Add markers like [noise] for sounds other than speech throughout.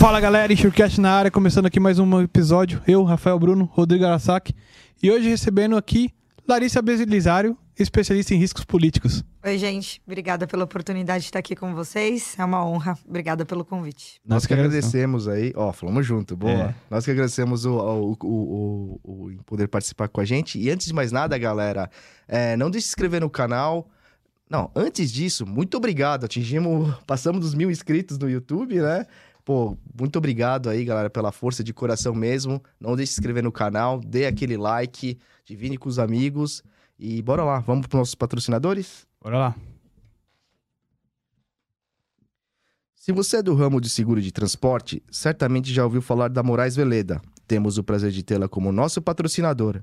Fala galera, Insurecast na área, começando aqui mais um episódio. Eu, Rafael Bruno, Rodrigo Arasaki. E hoje recebendo aqui Larissa Belisário, especialista em riscos políticos. Oi, gente. Obrigada pela oportunidade de estar aqui com vocês. É uma honra. Obrigada pelo convite. Nós, que agradecemos aí. Ó, falamos junto, boa. É. Nós que agradecemos o, o, o, o, poder participar com a gente. E antes de mais nada, galera, é, não deixe de se inscrever no canal. Não, antes disso, muito obrigado. Atingimos, passamos dos mil inscritos no YouTube, né? Pô, muito obrigado aí, galera, pela força de coração mesmo. Não deixe de se inscrever no canal, dê aquele like, divine com os amigos. E bora lá, vamos para os nossos patrocinadores? Bora lá. Se você é do ramo de seguro de transporte, certamente já ouviu falar da Moraes Veleda. Temos o prazer de tê-la como nosso patrocinador.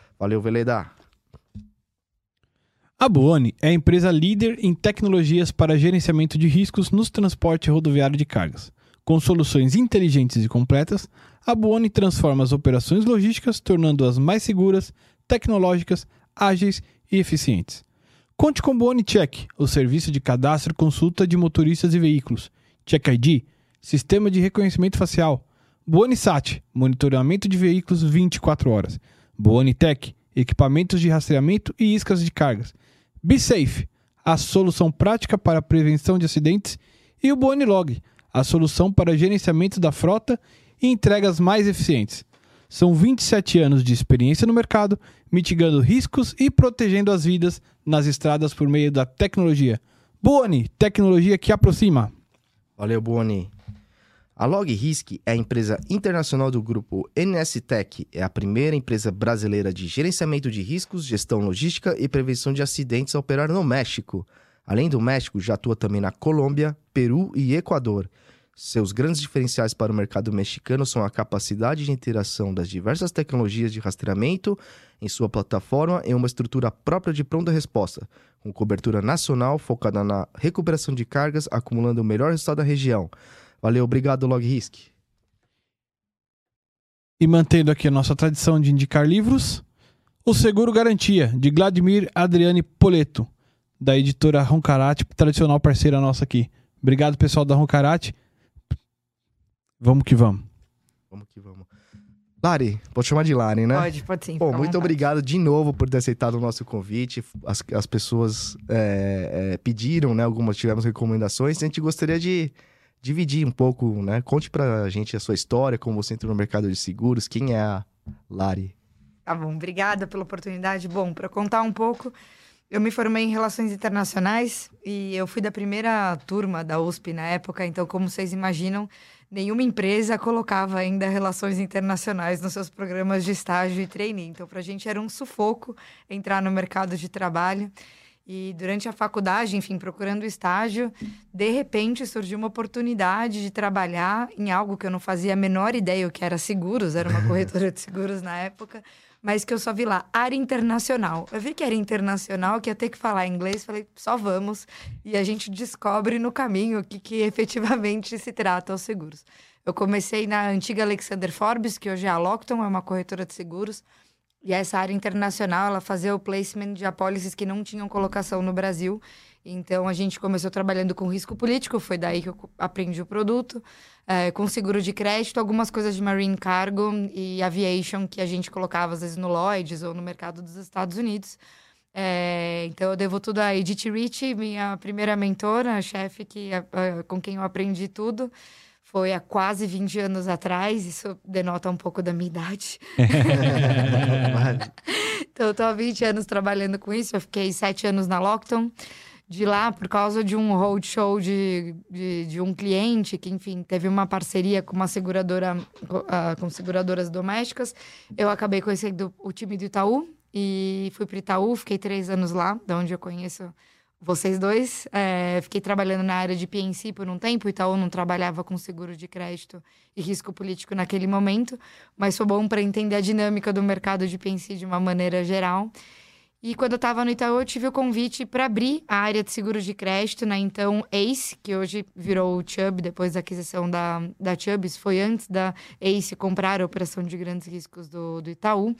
Valeu, Veleda! A Buoni é a empresa líder em tecnologias para gerenciamento de riscos nos transportes rodoviário de cargas. Com soluções inteligentes e completas, a Buoni transforma as operações logísticas, tornando-as mais seguras, tecnológicas, ágeis e eficientes. Conte com Boni Check, o serviço de cadastro e consulta de motoristas e veículos. Check ID, sistema de reconhecimento facial. Boni Sat, monitoramento de veículos 24 horas. Boni Tech, equipamentos de rastreamento e iscas de cargas. Be Safe, a solução prática para a prevenção de acidentes. E o Boni Log, a solução para gerenciamento da frota e entregas mais eficientes. São 27 anos de experiência no mercado, mitigando riscos e protegendo as vidas nas estradas por meio da tecnologia. Boni, tecnologia que aproxima. Valeu, Boni. A LogRisk é a empresa internacional do grupo NS Tech, é a primeira empresa brasileira de gerenciamento de riscos, gestão logística e prevenção de acidentes a operar no México. Além do México, já atua também na Colômbia, Peru e Equador. Seus grandes diferenciais para o mercado mexicano são a capacidade de interação das diversas tecnologias de rastreamento em sua plataforma e uma estrutura própria de pronta resposta, com cobertura nacional focada na recuperação de cargas, acumulando o melhor resultado da região. Valeu, obrigado, LogRisk. E mantendo aqui a nossa tradição de indicar livros, O Seguro Garantia, de Vladimir Adriane Poleto, da editora Roncarate, tradicional parceira nossa aqui. Obrigado, pessoal da Roncarate. Vamos que vamos. Vamos que vamos. Lari, pode chamar de Lari, né? Pode, pode sim. Pô, muito obrigado de novo por ter aceitado o nosso convite. As, as pessoas é, é, pediram, né? Algumas tivemos recomendações. A gente gostaria de dividir um pouco, né? Conte pra gente a sua história, como você entrou no mercado de seguros, quem é a Lari. Tá bom, obrigada pela oportunidade. Bom, para contar um pouco, eu me formei em Relações Internacionais e eu fui da primeira turma da USP na época, então, como vocês imaginam, nenhuma empresa colocava ainda relações internacionais nos seus programas de estágio e trainee. Então, para a gente era um sufoco entrar no mercado de trabalho. E durante a faculdade, enfim, procurando estágio, de repente surgiu uma oportunidade de trabalhar em algo que eu não fazia a menor ideia o que era seguros, era uma [laughs] corretora de seguros na época mas que eu só vi lá, área internacional. Eu vi que era internacional, que ia ter que falar inglês, falei, só vamos. E a gente descobre no caminho o que, que efetivamente se trata os seguros. Eu comecei na antiga Alexander Forbes, que hoje é a Lockton, é uma corretora de seguros. E essa área internacional, ela fazia o placement de apólices que não tinham colocação no Brasil. Então, a gente começou trabalhando com risco político, foi daí que eu aprendi o produto é, com seguro de crédito, algumas coisas de marine cargo e aviation que a gente colocava às vezes no Lloyds ou no mercado dos Estados Unidos. É, então eu devo tudo a Edith Rich, minha primeira mentora, chefe que uh, com quem eu aprendi tudo. Foi há quase 20 anos atrás, isso denota um pouco da minha idade. [laughs] então, eu estou há 20 anos trabalhando com isso. Eu fiquei sete anos na Lockton de lá por causa de um roadshow de, de, de, um cliente que, enfim, teve uma parceria com uma seguradora, uh, com seguradoras domésticas. Eu acabei conhecendo o time do Itaú e fui para Itaú, fiquei três anos lá, de onde eu conheço vocês dois. É, fiquei trabalhando na área de PNC por um tempo, Itaú não trabalhava com seguro de crédito e risco político naquele momento, mas foi bom para entender a dinâmica do mercado de PNC de uma maneira geral. E quando eu estava no Itaú, eu tive o convite para abrir a área de seguro de crédito na então ACE, que hoje virou o Chubb, depois da aquisição da, da Chubb. Isso foi antes da ACE comprar a operação de grandes riscos do, do Itaú.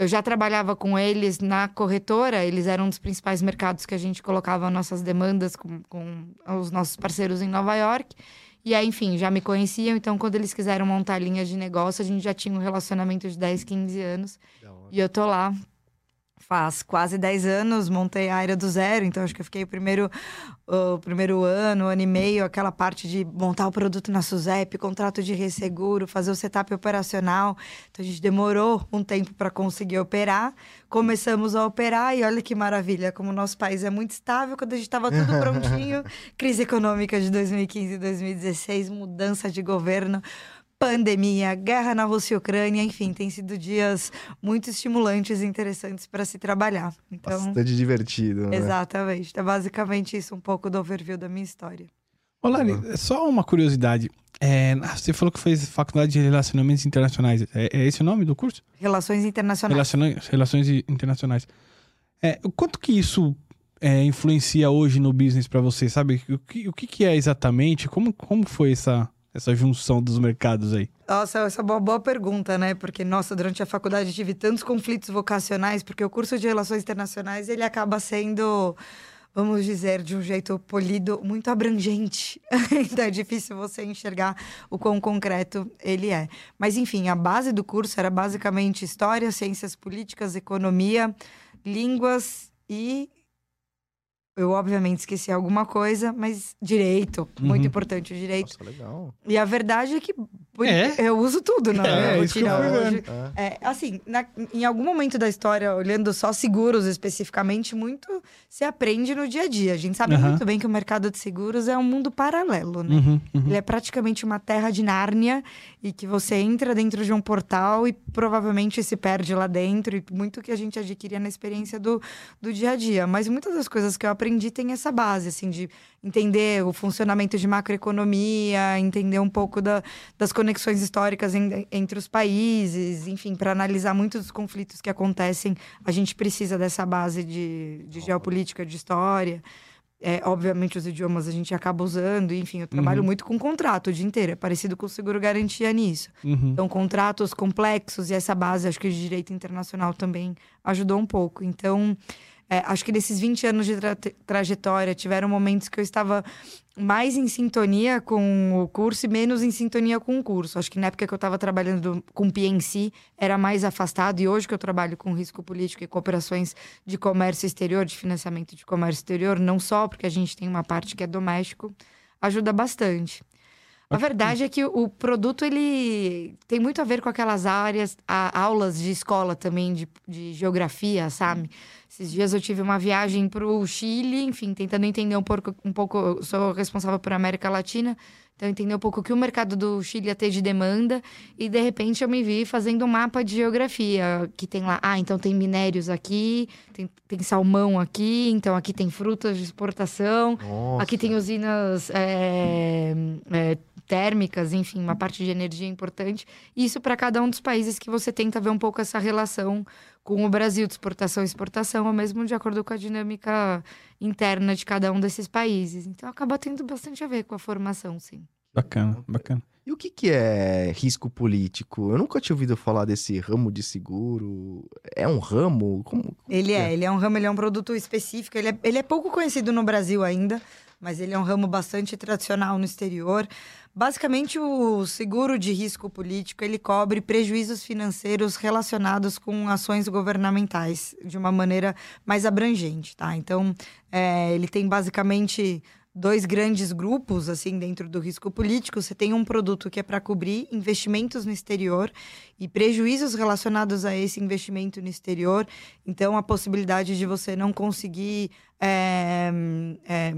Eu já trabalhava com eles na corretora, eles eram um dos principais mercados que a gente colocava nossas demandas com, com os nossos parceiros em Nova York. E aí, enfim, já me conheciam, então quando eles quiseram montar linhas de negócio, a gente já tinha um relacionamento de 10, 15 anos. E eu tô lá faz quase 10 anos, montei a área do zero, então acho que eu fiquei o primeiro, o primeiro ano, ano e meio, aquela parte de montar o produto na SUSEP, contrato de resseguro, fazer o setup operacional. Então a gente demorou um tempo para conseguir operar. Começamos a operar e olha que maravilha, como o nosso país é muito estável, quando a gente estava tudo prontinho, [laughs] crise econômica de 2015 e 2016, mudança de governo pandemia, guerra na Rússia e Ucrânia, enfim, tem sido dias muito estimulantes e interessantes para se trabalhar. Então, Bastante divertido. Né? Exatamente. É basicamente isso um pouco do overview da minha história. Olá, uhum. só uma curiosidade. É, você falou que fez faculdade de Relacionamentos Internacionais. É, é esse o nome do curso? Relações Internacionais. Relações, Relações Internacionais. É, o quanto que isso é, influencia hoje no business para você, sabe? O que, o que, é exatamente? Como, como foi essa, essa junção dos mercados aí? Nossa, essa é uma boa pergunta, né? Porque, nossa, durante a faculdade tive tantos conflitos vocacionais, porque o curso de Relações Internacionais, ele acaba sendo, vamos dizer, de um jeito polido, muito abrangente. [laughs] então é difícil você enxergar o quão concreto ele é. Mas, enfim, a base do curso era basicamente História, Ciências Políticas, Economia, Línguas e eu, obviamente, esqueci alguma coisa, mas direito, uhum. muito importante o direito. Nossa, legal. E a verdade é que é? eu uso tudo na é, minha rotina hoje. É. é. assim, na, em algum momento da história, olhando só seguros especificamente, muito se aprende no dia a dia. A gente sabe uhum. muito bem que o mercado de seguros é um mundo paralelo, né? Uhum, uhum. Ele é praticamente uma terra de Nárnia e que você entra dentro de um portal e provavelmente se perde lá dentro. E muito que a gente adquiria na experiência do, do dia a dia. Mas muitas das coisas que eu aprendi têm essa base, assim, de entender o funcionamento de macroeconomia, entender um pouco da, das conexões históricas em, entre os países, enfim, para analisar muitos dos conflitos que acontecem, a gente precisa dessa base de, de geopolítica, de história. É, obviamente, os idiomas a gente acaba usando, enfim, eu trabalho uhum. muito com contrato o dia inteiro, é parecido com o seguro garantia nisso. Uhum. Então, contratos complexos e essa base, acho que de direito internacional também ajudou um pouco. Então, é, acho que nesses 20 anos de tra trajetória, tiveram momentos que eu estava mais em sintonia com o curso e menos em sintonia com o curso. Acho que na época que eu estava trabalhando com PNC, era mais afastado. E hoje que eu trabalho com risco político e cooperações de comércio exterior, de financiamento de comércio exterior, não só porque a gente tem uma parte que é doméstico, ajuda bastante. A verdade é que o produto ele tem muito a ver com aquelas áreas, a, aulas de escola também de, de geografia, sabe? Esses dias eu tive uma viagem para o Chile, enfim, tentando entender um pouco, um pouco. Eu sou responsável por América Latina, então entender um pouco o que o mercado do Chile ia ter de demanda. E de repente eu me vi fazendo um mapa de geografia, que tem lá, ah, então tem minérios aqui, tem, tem salmão aqui, então aqui tem frutas de exportação, Nossa. aqui tem usinas é, é, térmicas, enfim, uma parte de energia importante. Isso para cada um dos países que você tenta ver um pouco essa relação com o Brasil de exportação e exportação, ou mesmo de acordo com a dinâmica interna de cada um desses países. Então acaba tendo bastante a ver com a formação, sim. Bacana, bacana. E o que, que é risco político? Eu nunca tinha ouvido falar desse ramo de seguro. É um ramo? Como, como ele é? é? ele é um ramo, ele é um produto específico. Ele é, ele é pouco conhecido no Brasil ainda, mas ele é um ramo bastante tradicional no exterior. Basicamente, o seguro de risco político ele cobre prejuízos financeiros relacionados com ações governamentais de uma maneira mais abrangente, tá? Então, é, ele tem basicamente dois grandes grupos assim dentro do risco político. Você tem um produto que é para cobrir investimentos no exterior e prejuízos relacionados a esse investimento no exterior. Então, a possibilidade de você não conseguir é, é,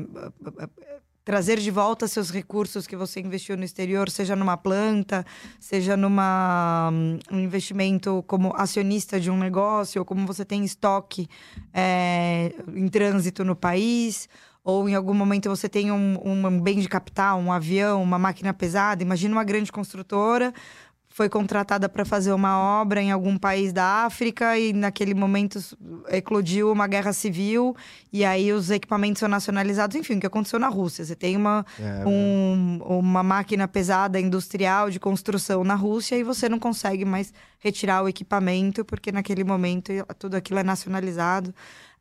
trazer de volta seus recursos que você investiu no exterior, seja numa planta, seja numa um investimento como acionista de um negócio, ou como você tem estoque é, em trânsito no país, ou em algum momento você tem um, um bem de capital, um avião, uma máquina pesada. Imagina uma grande construtora foi contratada para fazer uma obra em algum país da África e naquele momento eclodiu uma guerra civil e aí os equipamentos são nacionalizados. Enfim, o que aconteceu na Rússia? Você tem uma, é, um, uma máquina pesada industrial de construção na Rússia e você não consegue mais retirar o equipamento porque naquele momento tudo aquilo é nacionalizado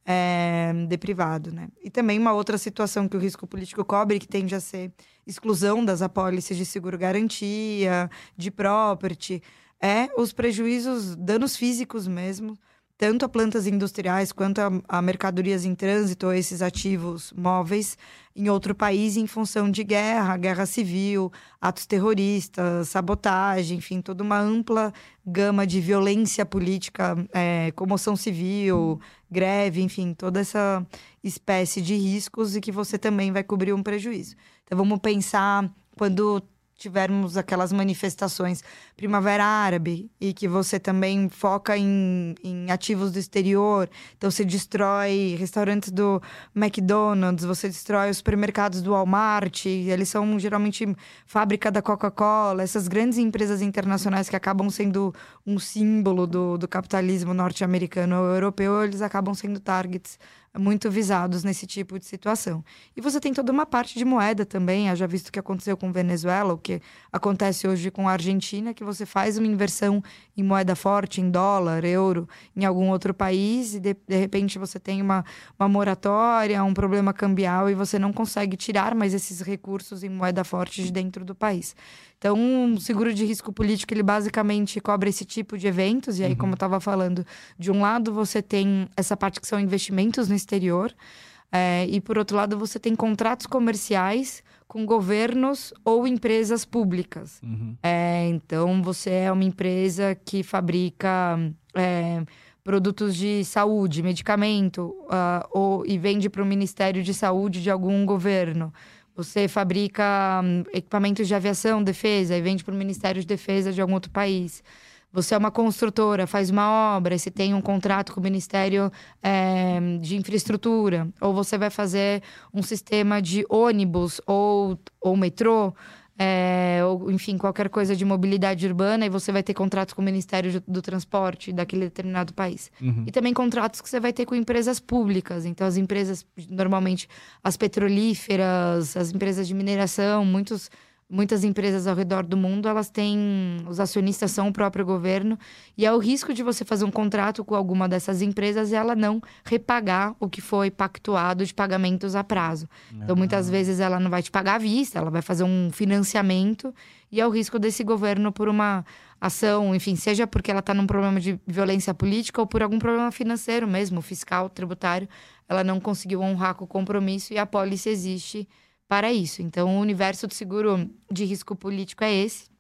é, de privado, né? E também uma outra situação que o risco político cobre, que tende a ser exclusão das apólices de seguro-garantia, de property, é os prejuízos, danos físicos mesmo, tanto a plantas industriais quanto a, a mercadorias em trânsito ou esses ativos móveis em outro país em função de guerra, guerra civil, atos terroristas, sabotagem, enfim, toda uma ampla gama de violência política, é, comoção civil, greve, enfim, toda essa espécie de riscos e que você também vai cobrir um prejuízo. Então vamos pensar quando tivermos aquelas manifestações Primavera Árabe e que você também foca em, em ativos do exterior, então você destrói restaurantes do McDonald's, você destrói os supermercados do Walmart, eles são geralmente fábrica da Coca-Cola, essas grandes empresas internacionais que acabam sendo um símbolo do, do capitalismo norte-americano ou europeu, eles acabam sendo targets muito visados nesse tipo de situação. E você tem toda uma parte de moeda também, já visto o que aconteceu com Venezuela, o que acontece hoje com a Argentina, que você faz uma inversão em moeda forte, em dólar, euro, em algum outro país, e de, de repente você tem uma, uma moratória, um problema cambial, e você não consegue tirar mais esses recursos em moeda forte de dentro do país. Então, um seguro de risco político, ele basicamente cobre esse tipo de eventos. E aí, uhum. como eu estava falando, de um lado você tem essa parte que são investimentos no exterior. É, e por outro lado, você tem contratos comerciais com governos ou empresas públicas. Uhum. É, então, você é uma empresa que fabrica é, produtos de saúde, medicamento, uh, ou, e vende para o Ministério de Saúde de algum governo. Você fabrica hum, equipamentos de aviação, defesa, e vende para o Ministério de Defesa de algum outro país. Você é uma construtora, faz uma obra, você tem um contrato com o Ministério é, de Infraestrutura, ou você vai fazer um sistema de ônibus ou, ou metrô é, ou enfim, qualquer coisa de mobilidade urbana, e você vai ter contratos com o Ministério do, Transporte daquele determinado país. Uhum. E também contratos que você vai ter com empresas públicas. Então, as empresas, normalmente, as petrolíferas, as empresas de mineração, muitos muitas empresas ao redor do mundo, elas têm. Os acionistas são o próprio governo. E é o risco de você fazer um contrato com alguma dessas empresas e ela não repagar o que foi pactuado de pagamentos a prazo. Então, muitas ah. vezes, ela não vai te pagar à vista, ela vai fazer um financiamento. E é o risco desse governo por uma ação, enfim, seja porque ela está num problema de violência política ou por algum problema financeiro mesmo, fiscal, tributário. Ela não conseguiu honrar com o compromisso e a pólice existe para isso. Então, o universo do seguro de risco político é esse.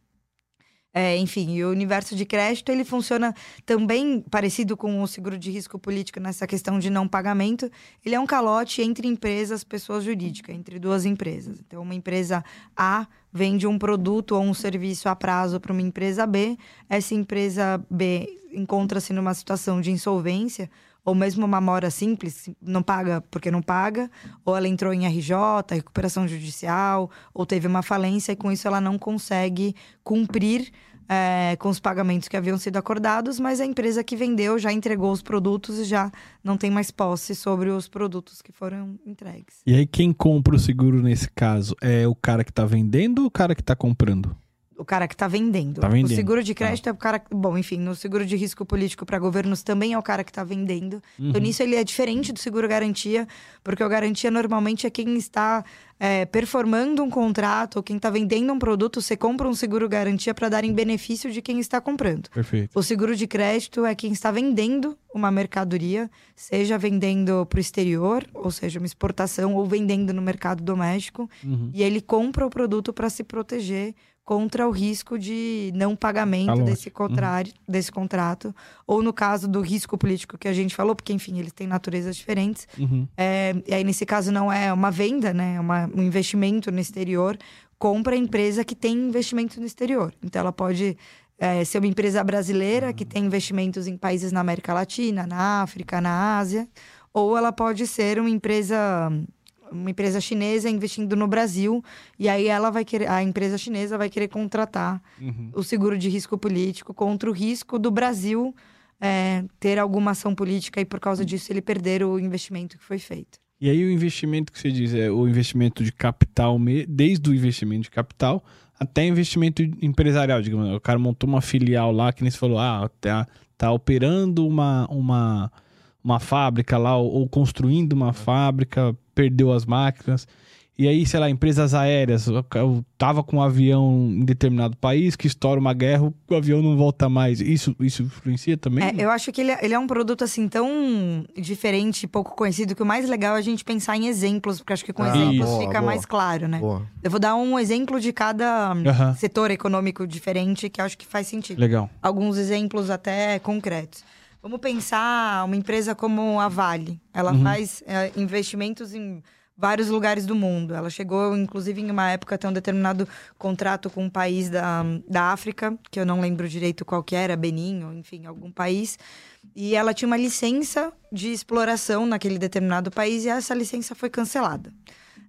É, enfim, e o universo de crédito ele funciona também parecido com o seguro de risco político nessa questão de não pagamento. Ele é um calote entre empresas, pessoas jurídicas, entre duas empresas. Então, uma empresa A vende um produto ou um serviço a prazo para uma empresa B. Essa empresa B encontra-se numa situação de insolvência ou mesmo uma mora simples, não paga porque não paga, ou ela entrou em RJ, recuperação judicial, ou teve uma falência e com isso ela não consegue cumprir é, com os pagamentos que haviam sido acordados, mas a empresa que vendeu já entregou os produtos e já não tem mais posse sobre os produtos que foram entregues. E aí, quem compra o seguro nesse caso é o cara que está vendendo ou o cara que está comprando? O cara que está vendendo. Tá vendendo. O seguro de crédito ah. é o cara. Bom, enfim, no seguro de risco político para governos também é o cara que está vendendo. Então, uhum. Então, nisso ele é diferente do seguro garantia, porque o garantia normalmente é quem está é, performando um contrato ou quem está vendendo um produto, você compra um seguro garantia para dar em benefício de quem está comprando. Perfeito. O seguro de crédito é quem está vendendo uma mercadoria, seja vendendo para o exterior, ou seja, uma exportação, ou vendendo no mercado doméstico, uhum. e ele compra o produto para se proteger contra o risco de não pagamento Tá desse, contrário, desse contrato, ou no caso do risco político que a gente falou, porque, enfim, eles têm naturezas diferentes. Uhum. É, e aí, nesse caso, não é uma venda, né? É uma- um investimento no exterior. Compra a empresa que tem investimento no exterior. Então, ela pode é, ser uma empresa brasileira que tem investimentos em países na América Latina, na África, na Ásia. Ou ela pode ser uma empresa uma empresa chinesa investindo no Brasil e aí ela vai querer a empresa chinesa vai querer contratar Uhum. o seguro de risco político contra o risco do Brasil é, ter alguma ação política e por causa disso ele perder o investimento que foi feito. E aí o investimento que você diz é o investimento de capital, desde o investimento de capital até investimento empresarial, digamos. O cara montou uma filial lá, que nem você falou, ah, tá, tá operando uma, uma, uma fábrica lá, ou, ou construindo uma fábrica, perdeu as máquinas. E aí, sei lá, empresas aéreas, eu tava com um avião em determinado país, que estoura uma guerra, o avião não volta mais. Isso, isso influencia também? É, eu acho que ele, é- ele é um produto assim tão diferente e pouco conhecido que o mais legal é a gente pensar em exemplos, porque acho que com Ah, exemplos boa, fica boa. mais claro, né? Boa. Eu vou dar um exemplo de cada hum, Aham. setor econômico diferente que eu acho que faz sentido. Legal. alguns exemplos até concretos. Vamos pensar uma empresa como a Vale. Ela Uhum. faz é, investimentos em vários lugares do mundo. Ela chegou, inclusive, em uma época a ter um determinado contrato com um país da, da África, que eu não lembro direito qual que era, Benin, ou enfim, algum país. E ela tinha uma licença de exploração naquele determinado país e essa licença foi cancelada.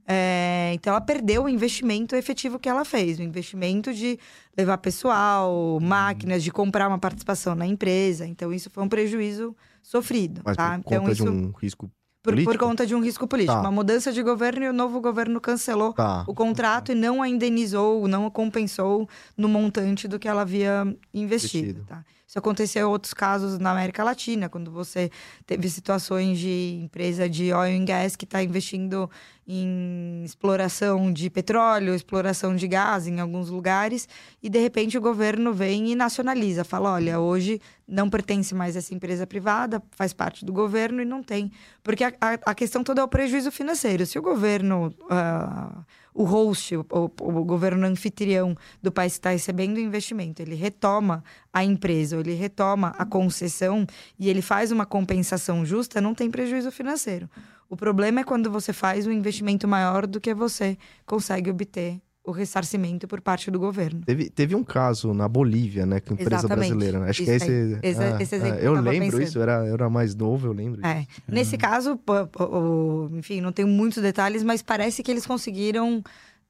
É, então ela perdeu o investimento efetivo que ela fez, o investimento de levar pessoal, máquinas, de comprar uma participação na empresa. Então isso foi um prejuízo sofrido, Mas tá? por então conta isso de um risco por, por conta de um risco político, Tá. uma mudança de governo e o novo governo cancelou Tá. o contrato e não a indenizou, não a compensou no montante do que ela havia investido. Investido. Isso aconteceu em outros casos na América Latina, quando você teve situações de empresa de oil and gas que está investindo em exploração de petróleo, exploração de gás em alguns lugares, e de repente o governo vem e nacionaliza, fala: olha, hoje não pertence mais a essa empresa privada, faz parte do governo e não tem. Porque a, a, a questão toda é o prejuízo financeiro. Se o governo, ah, o host, o, o- governo anfitrião do país que está recebendo o investimento, ele retoma a empresa, ele retoma a concessão e ele faz uma compensação justa, não tem prejuízo financeiro. O problema é quando você faz um investimento maior do que você consegue obter o ressarcimento por parte do governo. Teve, teve um caso na Bolívia, né? Com empresa Exatamente. brasileira. né? Acho que é Isso esse. Esse- ah, esse ah, exemplo que eu lembro pensando. isso, eu era, eu era mais novo, eu lembro. É. Nesse caso, pô, o- enfim, não tenho muitos detalhes, mas parece que eles conseguiram.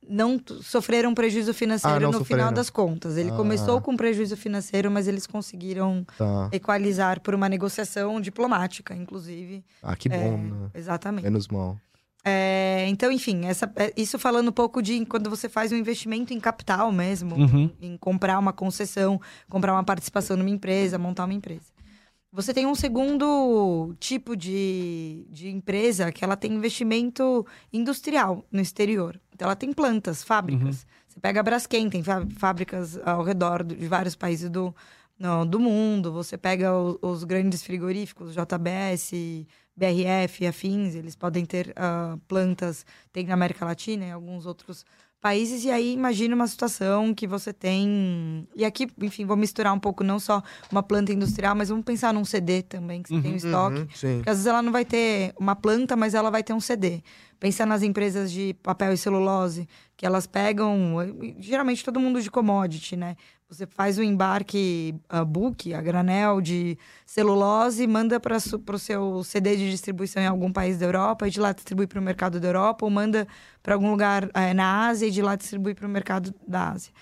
Não sofreram prejuízo financeiro Ah, no sofreram. final das contas. Ele Ah. começou com prejuízo financeiro, mas eles conseguiram Tá. equalizar por uma negociação diplomática, inclusive. Ah, que bom, É, né? Exatamente. Menos mal. É, então, enfim, essa, é, isso falando um pouco de quando você faz um investimento em capital mesmo, Uhum. em comprar uma concessão, comprar uma participação numa empresa, montar uma empresa. Você tem um segundo tipo de, de empresa que ela tem investimento industrial no exterior. Então, ela tem plantas, fábricas. Você pega a Braskem, tem fá- fábricas ao redor do- de vários países do, no- do mundo. Você pega o- os grandes frigoríficos, JBS, BRF e afins, eles podem ter ah, plantas, tem na América Latina e em alguns outros países. E aí, imagina uma situação que você tem... E aqui, enfim, vou misturar um pouco, não só uma planta industrial, mas vamos pensar num CD também, que você tem um estoque. Uhum, sim. Porque às vezes ela não vai ter uma planta, mas ela vai ter um CD. Pensa nas empresas de papel e celulose, que elas pegam, geralmente todo mundo de commodity, né? Você faz o embarque a book, a granel de celulose, manda para o seu CD de distribuição em algum país da Europa e de lá distribui para o mercado da Europa, ou manda para algum lugar eh, na Ásia e de lá distribui para o mercado da Ásia.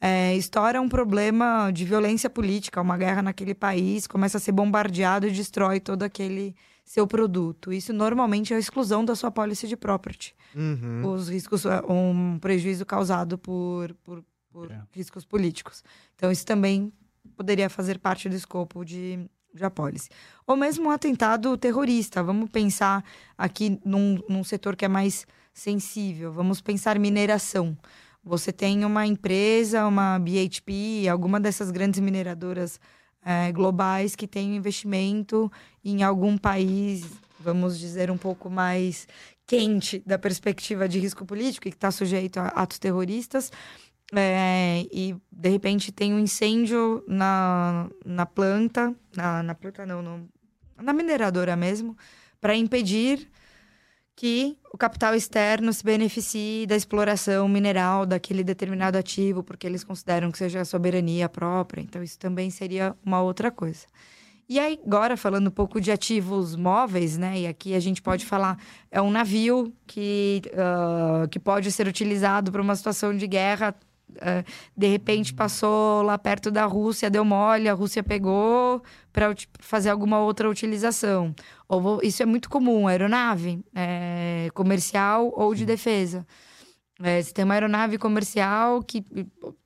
É, estoura um problema de violência política, uma guerra naquele país, começa a ser bombardeado e destrói todo aquele seu produto. Isso normalmente é a exclusão da sua policy de property. Uhum. Os riscos, é, um prejuízo causado por, por, por É. riscos políticos. Então, isso também poderia fazer parte do escopo de, de apólice. Ou mesmo um atentado terrorista. Vamos pensar aqui num, num setor que é mais sensível. Vamos pensar mineração. Você tem uma empresa, uma BHP, alguma dessas grandes mineradoras eh, globais que tem um investimento em algum país, vamos dizer, um pouco mais quente da perspectiva de risco político e que está sujeito a atos terroristas. É, e de repente tem um incêndio na, na planta, na, na planta não, no, na mineradora mesmo, para impedir que o capital externo se beneficie da exploração mineral daquele determinado ativo, porque eles consideram que seja soberania própria. Então, isso também seria uma outra coisa. E aí, agora, falando um pouco de ativos móveis, né? E aqui a gente pode falar, é um navio que, uh, que pode ser utilizado para uma situação de guerra de repente passou lá perto da Rússia, deu mole, a Rússia pegou para fazer alguma outra utilização. Ou, isso é muito comum, aeronave é, comercial ou de defesa. É, você tem uma aeronave comercial que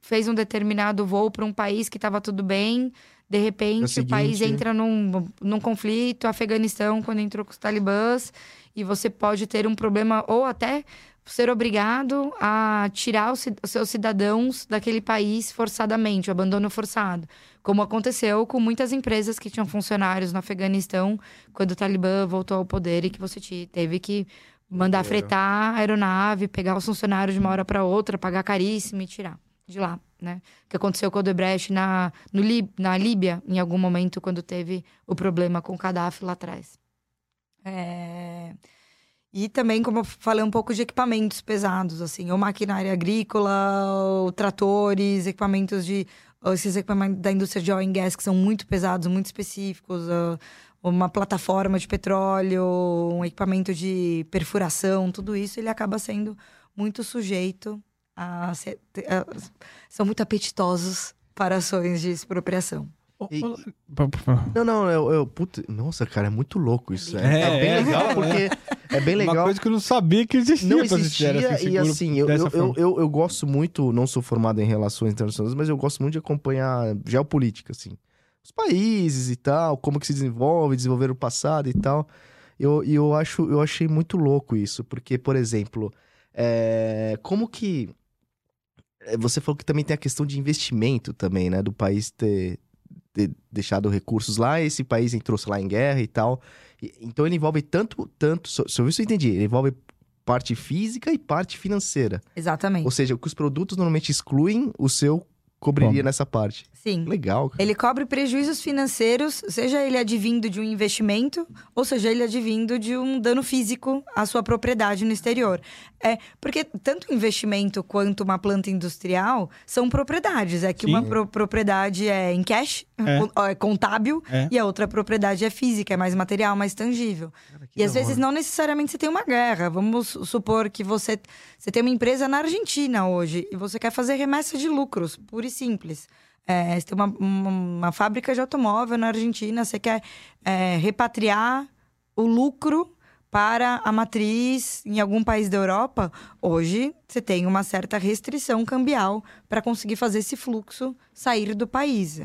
fez um determinado voo para um país que estava tudo bem, de repente é o, seguinte... o, país entra num, num conflito, Afeganistão, quando entrou com os talibãs, e você pode ter um problema, ou até ser obrigado a tirar os, seus cidadãos daquele país forçadamente, o abandono forçado. Como aconteceu com muitas empresas que tinham funcionários no Afeganistão quando o Talibã voltou ao poder e que você teve que mandar fretar a aeronave, pegar os funcionários de uma hora para outra, pagar caríssimo e tirar de lá, né? O que aconteceu com o Odebrecht na, no Lib, na Líbia, em algum momento, quando teve o problema com o Gaddafi lá atrás. É... E também, como eu falei, um pouco de equipamentos pesados, assim, ou maquinária agrícola, ou tratores, equipamentos de. Esses equipamentos da indústria de oil and gas que são muito pesados, muito específicos, uma plataforma de petróleo, um equipamento de perfuração, tudo isso ele acaba sendo muito sujeito a, ser, a são muito apetitosos para ações de expropriação. E... Não, não, eu, eu puta, nossa, cara, é muito louco isso. É, é, é bem é, legal, porque é bem legal. Uma coisa que eu não sabia que existia. Não existia, assim, e assim, eu, eu, eu, eu, eu, gosto muito, não sou formado em relações internacionais, mas eu gosto muito de acompanhar geopolítica, assim. Os países e tal, como que se desenvolve, desenvolver o passado e tal. Eu, eu, acho, eu achei muito louco isso, porque, por exemplo, é, como que... É, você falou que também tem a questão de investimento também, né? Do país ter ter deixado recursos lá, esse país entrou lá em guerra e tal. E, então ele envolve tanto, tanto, se eu isso eu entendi, ele envolve parte física e parte financeira. Exatamente. Ou seja, que os produtos normalmente excluem o seu cobriria Bom. nessa parte. Sim. Legal. Cara. Ele cobre prejuízos financeiros, seja ele advindo de um investimento, ou seja ele advindo de um dano físico à sua propriedade no exterior. É, porque tanto investimento quanto uma planta industrial são propriedades. É que Sim. uma pro propriedade é em cash, é, é contábil, é. e a outra propriedade é física, é mais material, mais tangível. Cara, e às vezes não necessariamente você tem uma guerra. Vamos supor que você, você tem uma empresa na Argentina hoje e você quer fazer remessa de lucros, pura e simples. É, você tem uma, uma, uma, fábrica de automóvel na Argentina, você quer é, repatriar o lucro para a matriz em algum país da Europa, hoje você tem uma certa restrição cambial para conseguir fazer esse fluxo sair do país.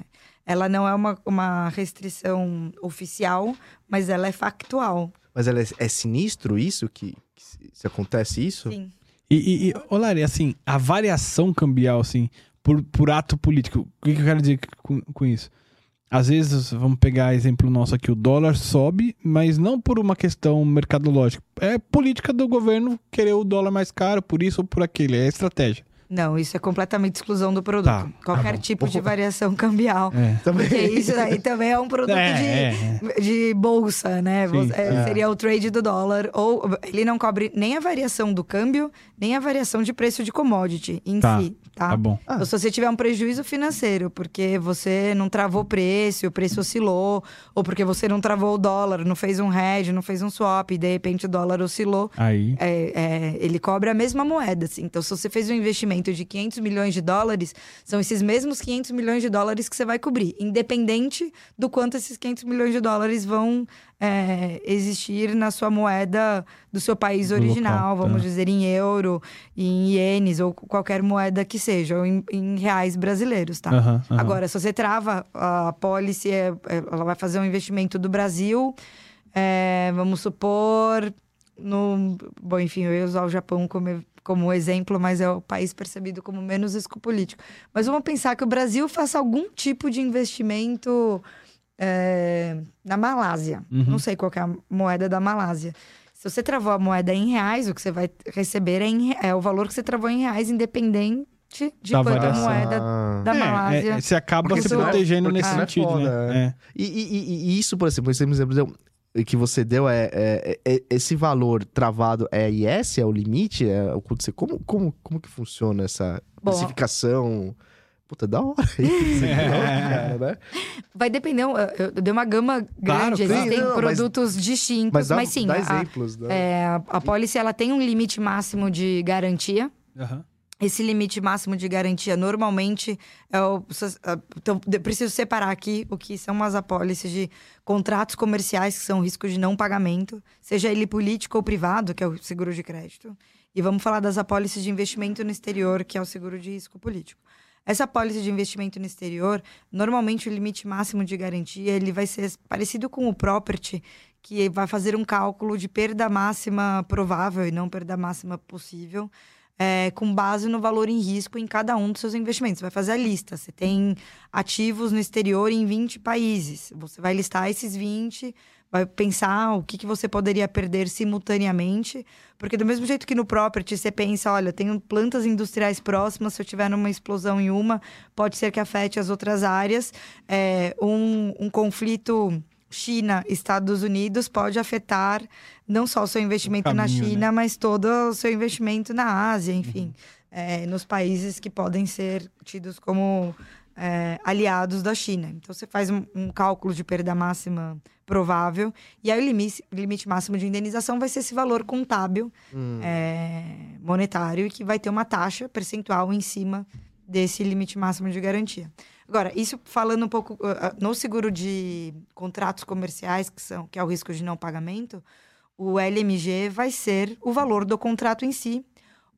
Ela não é uma, uma restrição oficial, mas ela é factual. Mas ela é, é sinistro isso? Que, que se, se, acontece isso? Sim. E, e, e Olari, assim, a variação cambial, assim, por, por ato político. O que, que eu quero dizer com, com isso? Às vezes, vamos pegar exemplo nosso aqui, o dólar sobe, mas não por uma questão mercadológica. É política do governo querer o dólar mais caro, por isso ou por aquele, é estratégia. Não, isso é completamente exclusão do produto. Tá, Qualquer tá tipo de variação cambial. É. Porque isso aí também é um produto é, de, é. de bolsa, né? Sim, é, seria o trade do dólar. Ou ele não cobre nem a variação do câmbio, nem a variação de preço de commodity em tá, si. Tá? tá bom. Ah. Ou se você tiver um prejuízo financeiro, porque você não travou o preço, o preço oscilou, ou porque você não travou o dólar, não fez um hedge, não fez um swap, e de repente o dólar oscilou. Aí. É, ele cobre a mesma moeda. Assim. Então, se você fez um investimento investimento de 500 milhões de dólares, são esses mesmos 500 milhões de dólares que você vai cobrir, independente do quanto esses 500 milhões de dólares vão é, existir na sua moeda do seu país original, local, vamos tá. dizer em euro, em ienes ou qualquer moeda que seja, ou em, em reais brasileiros, tá? Uhum, uhum. Agora, se você trava a policy, é, é, ela vai fazer um investimento do Brasil, é, vamos supor no. Bom, enfim, eu ia usar o Japão como como exemplo, mas é o país percebido como menos risco político. Mas vamos pensar que o Brasil faça algum tipo de investimento é, na Malásia. Uhum. Não sei qual é a moeda da Malásia. Se você travou a moeda em reais, o que você vai receber é, em, é o valor que você travou em reais, independente de Da quanto a variação. moeda Ah. da É, Malásia. é, você acaba Porque se senão protegendo nesse é sentido, foda, né? É. E, e- e- isso, por exemplo, esse exemplo que você deu é, é- é- esse valor travado é IS, é o limite? É, o quanto você- como, como, como que funciona essa Bom, classificação? Puta, da hora [laughs] isso, É. cara, né? Vai depender, eu, eu dei uma gama Claro, grande, sim, existem não, mas- produtos distintos, Mas mas, dá, sim, dá a, exemplos. né? é, a, a policy ela tem um limite máximo de garantia. Aham. Esse limite máximo de garantia normalmente é o. Então, eu preciso separar aqui o que são as apólices de contratos comerciais, que são risco de não pagamento, seja ele político ou privado, que é o seguro de crédito. E vamos falar das apólices de investimento no exterior, que é o seguro de risco político. Essa apólice de investimento no exterior, normalmente o limite máximo de garantia ele vai ser parecido com o property, que vai fazer um cálculo de perda máxima provável e não perda máxima possível, é, com base no valor em risco em cada um dos seus investimentos. Você vai fazer a lista. Você tem ativos no exterior em 20 países. Você vai listar esses 20, vai pensar o que, que você poderia perder simultaneamente. Porque do mesmo jeito que no property você pensa, olha, tenho plantas industriais próximas, se eu tiver numa explosão em uma, pode ser que afete as outras áreas. É, um, um conflito China, Estados Unidos pode afetar não só o seu investimento na caminho, China, mas todo o seu investimento na Ásia, enfim, é, nos países que podem ser tidos como é, aliados da China. Então você faz um, um cálculo de perda máxima provável e aí o limite, limite máximo de indenização vai ser esse valor contábil Hum. é, monetário e que vai ter uma taxa percentual em cima desse limite máximo de garantia. Agora, isso falando um pouco uh, uh, no seguro de contratos comerciais, que, são, que é o risco de não pagamento, o LMG vai ser o valor do contrato em si,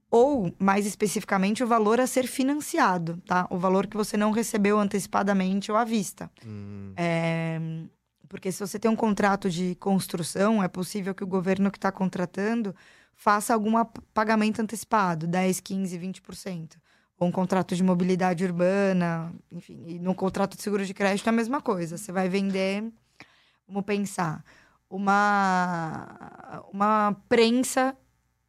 ou, mais especificamente, o valor a ser financiado, tá? O valor que você não recebeu antecipadamente ou à vista. Hum. É, porque se você tem um contrato de construção, é possível que o governo que está contratando faça algum pagamento antecipado, 10, 15, 20%. Ou um contrato de mobilidade urbana, enfim. E no contrato de seguro de crédito é a mesma coisa. Você vai vender, vamos pensar, uma, uma prensa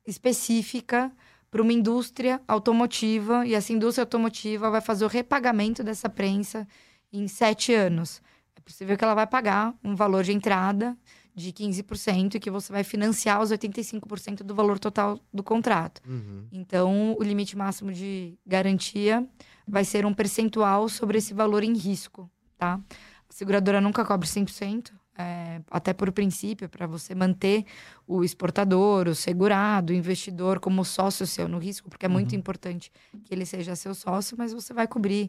específica para uma indústria automotiva e essa indústria automotiva vai fazer o repagamento dessa prensa em sete anos. É possível que ela vai pagar um valor de entrada de 15% e que você vai financiar os 85% do valor total do contrato. Uhum. Então, o limite máximo de garantia vai ser um percentual sobre esse valor em risco, tá? A seguradora nunca cobre 100%, é, até por princípio, para você manter o exportador, o segurado, o investidor como sócio seu no risco, porque é muito importante que ele seja seu sócio, mas você vai cobrir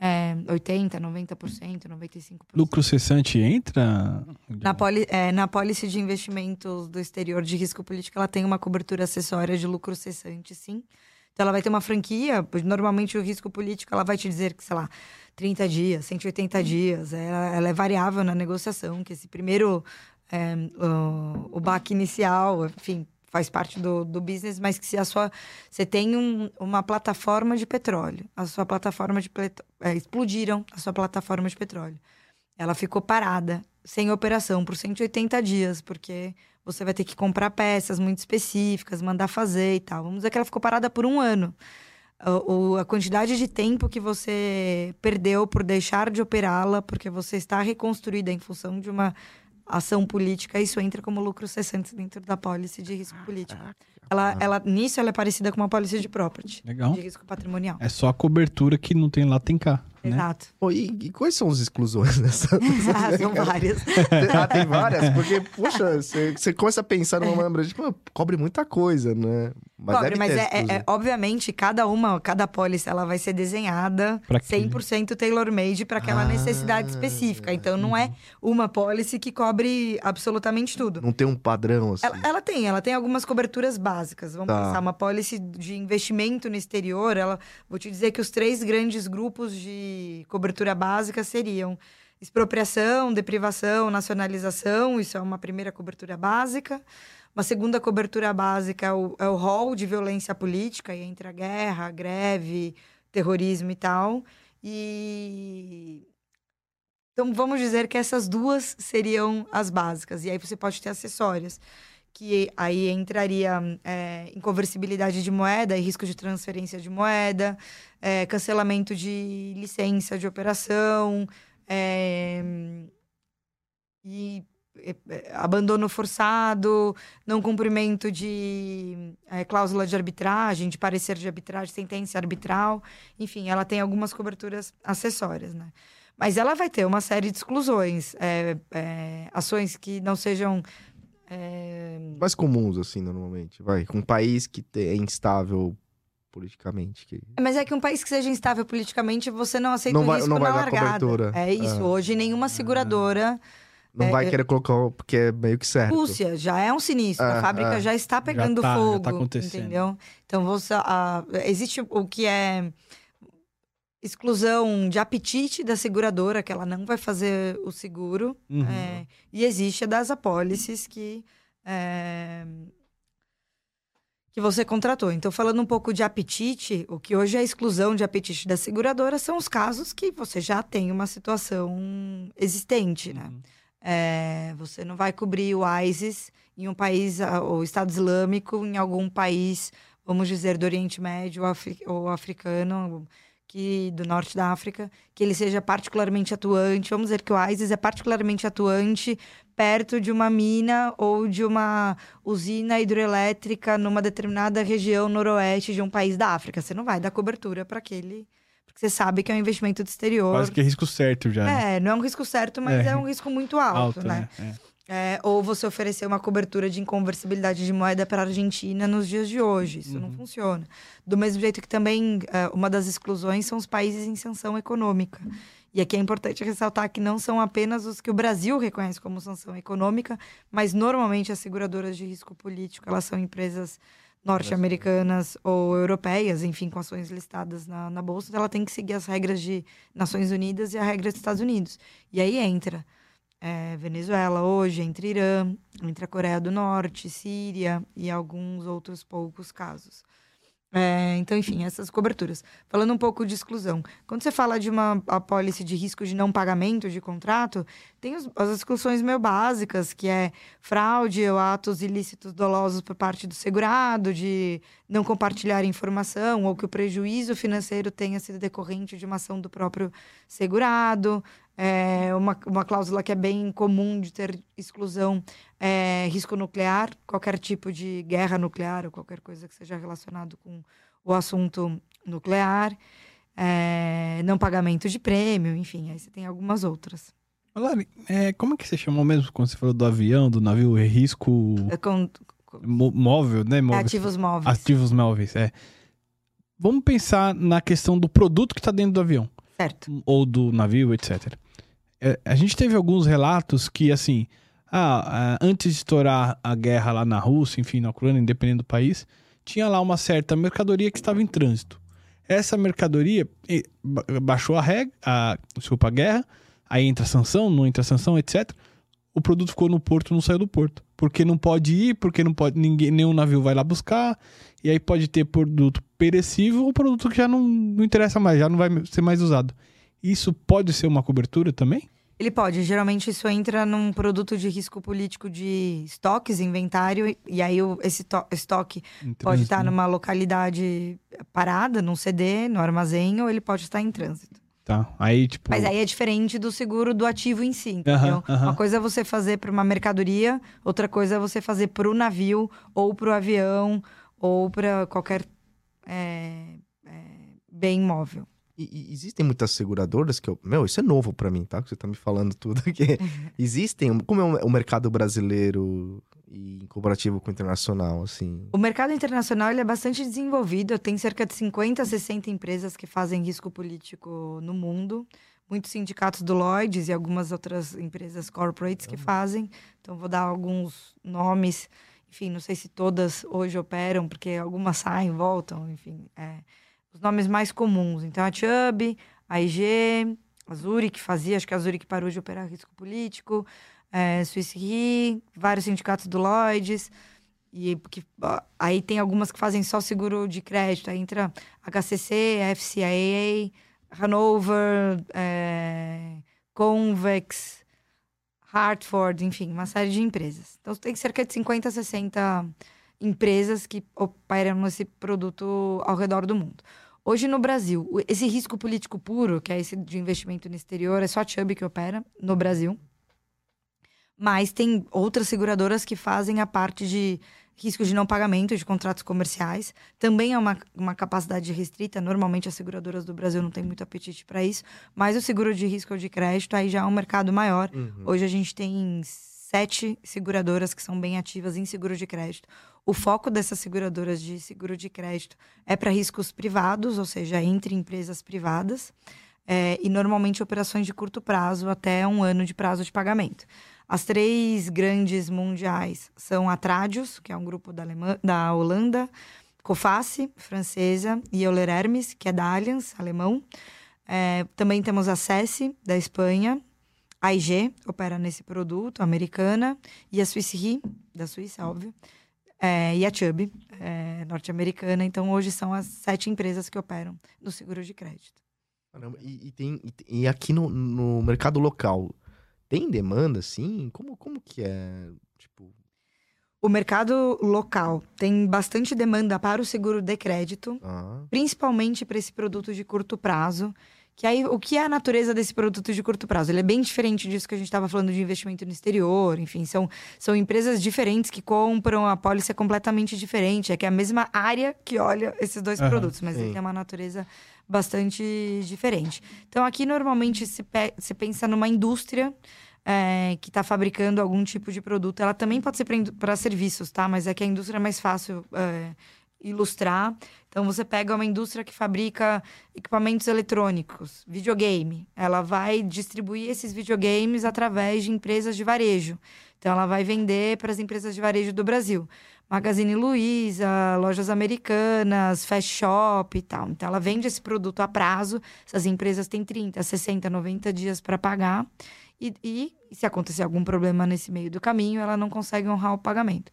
é, 80%, 90%, 95%. Lucro cessante entra? Na, poli, é, na pólice de investimentos do exterior de risco político, ela tem uma cobertura acessória de lucro cessante, sim. Então, ela vai ter uma franquia. Normalmente, o risco político, ela vai te dizer que, sei lá, 30 dias, 180 dias. Ela, ela é variável na negociação, que esse primeiro, é, o, o baque inicial, enfim, faz parte do, do business, mas que se a sua... Você tem um- uma plataforma de petróleo. A sua plataforma de... é, explodiram a sua plataforma de petróleo. Ela ficou parada, sem operação, por 180 dias, porque você vai ter que comprar peças muito específicas, mandar fazer e tal. Vamos dizer que ela ficou parada por um ano. O, a quantidade de tempo que você perdeu por deixar de operá-la, porque você está reconstruída em função de uma ação política, isso entra como lucro cessante dentro da pólice de risco político. Ela, ela, nisso, ela é parecida com uma pólice de property, Legal. de risco patrimonial. É só a cobertura que não tem lá, tem cá. Né? Exato. Pô, e, e quais são as exclusões [laughs] dessa? Ah, São várias. ah, tem várias? Porque, puxa, você, começa a pensar numa maneira de, pô, cobre muita coisa, né? Mas Cobre, mas é, é- é- obviamente, cada uma, cada pólice, ela vai ser desenhada Pra quê? 100% tailor-made para aquela Ah. necessidade específica. Então, não é uma pólice que cobre absolutamente tudo. Não tem um padrão, assim. Ela, ela tem, ela tem algumas coberturas básicas. Vamos Tá. pensar, uma pólice de investimento no exterior, ela, vou te dizer que os três grandes grupos de cobertura básica seriam expropriação, deprivação, nacionalização, isso é uma primeira cobertura básica. Uma segunda cobertura básica é o, é o rol de violência política, e entra guerra, greve, terrorismo e tal. E então vamos dizer que essas duas seriam as básicas. E aí você pode ter acessórias, que aí entraria é, inconversibilidade de moeda e risco de transferência de moeda, é, cancelamento de licença de operação, é, e abandono forçado, não cumprimento de cláusula de arbitragem, de parecer de arbitragem, sentença arbitral, enfim, ela tem algumas coberturas acessórias, né? Mas ela vai ter uma série de exclusões, ações que não sejam é... Mais comuns, assim, normalmente. Vai, com um país que é instável politicamente. Que... Mas é que um país que seja instável politicamente, você não aceita não o risco não vai na largada. Cobertura. É isso. É. Hoje, nenhuma seguradora... Não é, vai é querer colocar, porque é meio que certo. Rússia já é um sinistro. É, a fábrica é. já está pegando já tá, fogo. Já tá acontecendo. Entendeu? Então, você, a, existe o que é exclusão de apetite da seguradora, que ela não vai fazer o seguro. Uhum. É, e existe a das apólices que, é, que você contratou. Então, falando um pouco de apetite, o que hoje é exclusão de apetite da seguradora são os casos que você já tem uma situação existente, né? Uhum. É, você não vai cobrir o ISIS em um país, o Estado Islâmico, em algum país, vamos dizer, do Oriente Médio ou, ou africano que do norte da África, que ele seja particularmente atuante. Vamos dizer que o ISIS é particularmente atuante perto de uma mina ou de uma usina hidroelétrica numa determinada região noroeste de um país da África. Você não vai dar cobertura para aquele porque você sabe que é um investimento do exterior. Quase que é risco certo já. Né? É, não é um risco certo, mas é, é um risco muito alto, alto né? né? É. É, ou você oferecer uma cobertura de inconversibilidade de moeda para a Argentina nos dias de hoje. Isso uhum. não funciona. Do mesmo jeito que também é, uma das exclusões são os países em sanção econômica. E aqui é importante ressaltar que não são apenas os que o Brasil reconhece como sanção econômica, mas normalmente as seguradoras de risco político, elas são empresas norte-americanas ou europeias, enfim, com ações listadas na, na bolsa, então ela tem que seguir as regras de Nações Unidas e a regra dos Estados Unidos. E aí entra é, Venezuela hoje, entre Irã, entre a Coreia do Norte, Síria e alguns outros poucos casos. É, então, enfim, essas coberturas. Falando um pouco de exclusão. Quando você fala de uma apólice de risco de não pagamento de contrato, tem os, as exclusões meio básicas, que é fraude ou atos ilícitos dolosos por parte do segurado, de não compartilhar informação, ou que o prejuízo financeiro tenha sido decorrente de uma ação do próprio segurado, é uma, uma cláusula que é bem comum de ter exclusão é risco nuclear, qualquer tipo de guerra nuclear ou qualquer coisa que seja relacionado com o assunto nuclear, é, não pagamento de prêmio, enfim, aí você tem algumas outras. Lari, é, como é que você chamou mesmo quando você falou do avião, do navio, risco é com, com... móvel, né? Móveis. ativos móveis. Ativos móveis, é. Vamos pensar na questão do produto que está dentro do avião. Certo. Ou do navio, etc. É, a gente teve alguns relatos que, assim, ah, antes de estourar a guerra lá na Rússia, enfim, na Ucrânia, independente do país, tinha lá uma certa mercadoria que estava em trânsito. Essa mercadoria baixou a regra, a, desculpa, a guerra, aí entra a sanção, não entra a sanção, etc. O produto ficou no porto, não saiu do porto. Porque não pode ir, porque não pode, ninguém, nenhum navio vai lá buscar, e aí pode ter produto perecível ou produto que já não, não interessa mais, já não vai ser mais usado. Isso pode ser uma cobertura também? Ele pode. Geralmente isso entra num produto de risco político de estoques, inventário, e aí esse estoque pode estar numa localidade parada, num CD, no armazém, ou ele pode estar em trânsito. Tá. Aí, tipo... Mas aí é diferente do seguro do ativo em si, entendeu? Uma coisa é você fazer para uma mercadoria, outra coisa é você fazer para o navio, ou para o avião, ou para qualquer é, é, bem imóvel. E, e, existem muitas seguradoras que eu. Meu, isso é novo para mim, tá? Que você tá me falando tudo aqui. [laughs] Existem. Como é o mercado brasileiro e em comparativo com o internacional, assim? O mercado internacional ele é bastante desenvolvido. Tem cerca de 50, 60 empresas que fazem risco político no mundo. Muitos sindicatos do Lloyds e algumas outras empresas corporates que fazem. Então, vou dar alguns nomes. Enfim, não sei se todas hoje operam, porque algumas saem, voltam, enfim. É os nomes mais comuns. Então, a Chubb, a IG, a Zurich fazia, acho que a Zurich parou de operar risco político, é, Swiss Re, vários sindicatos do Lloyds. E porque, aí tem algumas que fazem só seguro de crédito. Aí entra HCC, FCIA, Hanover, é, Convex, Hartford, enfim, uma série de empresas. Então, tem cerca de 50, 60 empresas que operam esse produto ao redor do mundo. Hoje no Brasil, esse risco político puro, que é esse de investimento no exterior, é só a Chubb que opera no Brasil. Mas tem outras seguradoras que fazem a parte de risco de não pagamento de contratos comerciais. Também é uma, uma capacidade restrita. Normalmente as seguradoras do Brasil não têm muito apetite para isso. Mas o seguro de risco ou de crédito aí já é um mercado maior. Uhum. Hoje a gente tem sete seguradoras que são bem ativas em seguro de crédito. O foco dessas seguradoras de seguro de crédito é para riscos privados, ou seja, entre empresas privadas. É, e normalmente operações de curto prazo, até um ano de prazo de pagamento. As três grandes mundiais são a Tradius, que é um grupo da, Alemanha, da Holanda, Coface, francesa, e Euler Hermes, que é da Allianz, alemão. É, também temos a SESI, da Espanha, a IG, opera nesse produto, americana, e a Swiss Re, da Suíça, óbvio, é, e a Chubb, é, norte-americana. Então, hoje são as sete empresas que operam no seguro de crédito. Caramba, e, e, tem, e, e aqui no, no mercado local, tem demanda, sim? Como, como que é? Tipo... O mercado local tem bastante demanda para o seguro de crédito, ah. principalmente para esse produto de curto prazo. Que aí, o que é a natureza desse produto de curto prazo? Ele é bem diferente disso que a gente estava falando de investimento no exterior, enfim, são, são empresas diferentes que compram, a pólice é completamente diferente, é que é a mesma área que olha esses dois uhum, produtos, mas sim. ele tem uma natureza bastante diferente. Então, aqui normalmente se, pe se pensa numa indústria é, que está fabricando algum tipo de produto. Ela também pode ser para serviços, tá? Mas é que a indústria é mais fácil é, ilustrar. Então, você pega uma indústria que fabrica equipamentos eletrônicos, videogame. Ela vai distribuir esses videogames através de empresas de varejo. Então, ela vai vender para as empresas de varejo do Brasil. Magazine Luiza, lojas americanas, fast shop e tal. Então, ela vende esse produto a prazo. Essas empresas têm 30, 60, 90 dias para pagar. E, e, se acontecer algum problema nesse meio do caminho, ela não consegue honrar o pagamento.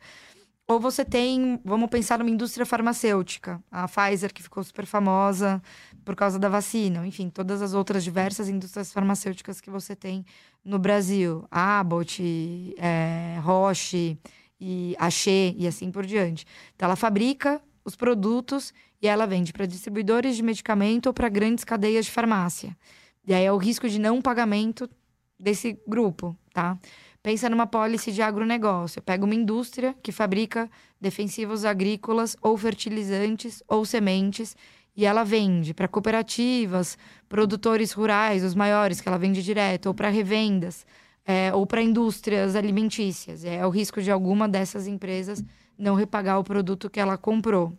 Ou você tem, vamos pensar numa indústria farmacêutica, a Pfizer, que ficou super famosa por causa da vacina, enfim, todas as outras diversas indústrias farmacêuticas que você tem no Brasil, Abbott, é, Roche, e Axê e assim por diante. Então, ela fabrica os produtos e ela vende para distribuidores de medicamento ou para grandes cadeias de farmácia. E aí é o risco de não pagamento desse grupo, tá? Pensa numa pólice de agronegócio. Pega uma indústria que fabrica defensivos agrícolas ou fertilizantes ou sementes e ela vende para cooperativas, produtores rurais, os maiores, que ela vende direto, ou para revendas é, ou para indústrias alimentícias. É o risco de alguma dessas empresas não repagar o produto que ela comprou.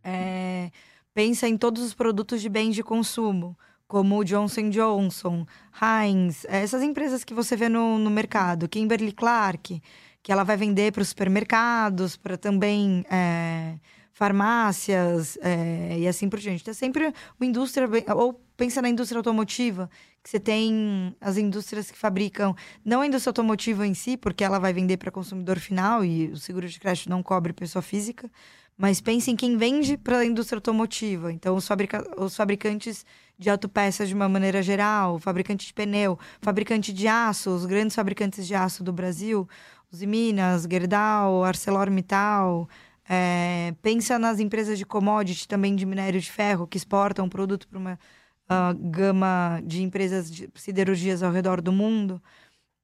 É, pensa em todos os produtos de bens de consumo, como Johnson Johnson, Heinz, essas empresas que você vê no, no mercado, Kimberly Clark, que ela vai vender para os supermercados, para também é, farmácias é, e assim por diante. Então, é sempre uma indústria, ou pensa na indústria automotiva, que você tem as indústrias que fabricam, não a indústria automotiva em si, porque ela vai vender para consumidor final e o seguro de crédito não cobre pessoa física, mas pense em quem vende para a indústria automotiva. Então, os, fabrica os fabricantes de autopeças de uma maneira geral, fabricante de pneu, fabricante de aço, os grandes fabricantes de aço do Brasil, os Minas, Gerdau, ArcelorMittal. É, pensa nas empresas de commodity também de minério de ferro que exportam produto para uma uh, gama de empresas de siderurgias ao redor do mundo.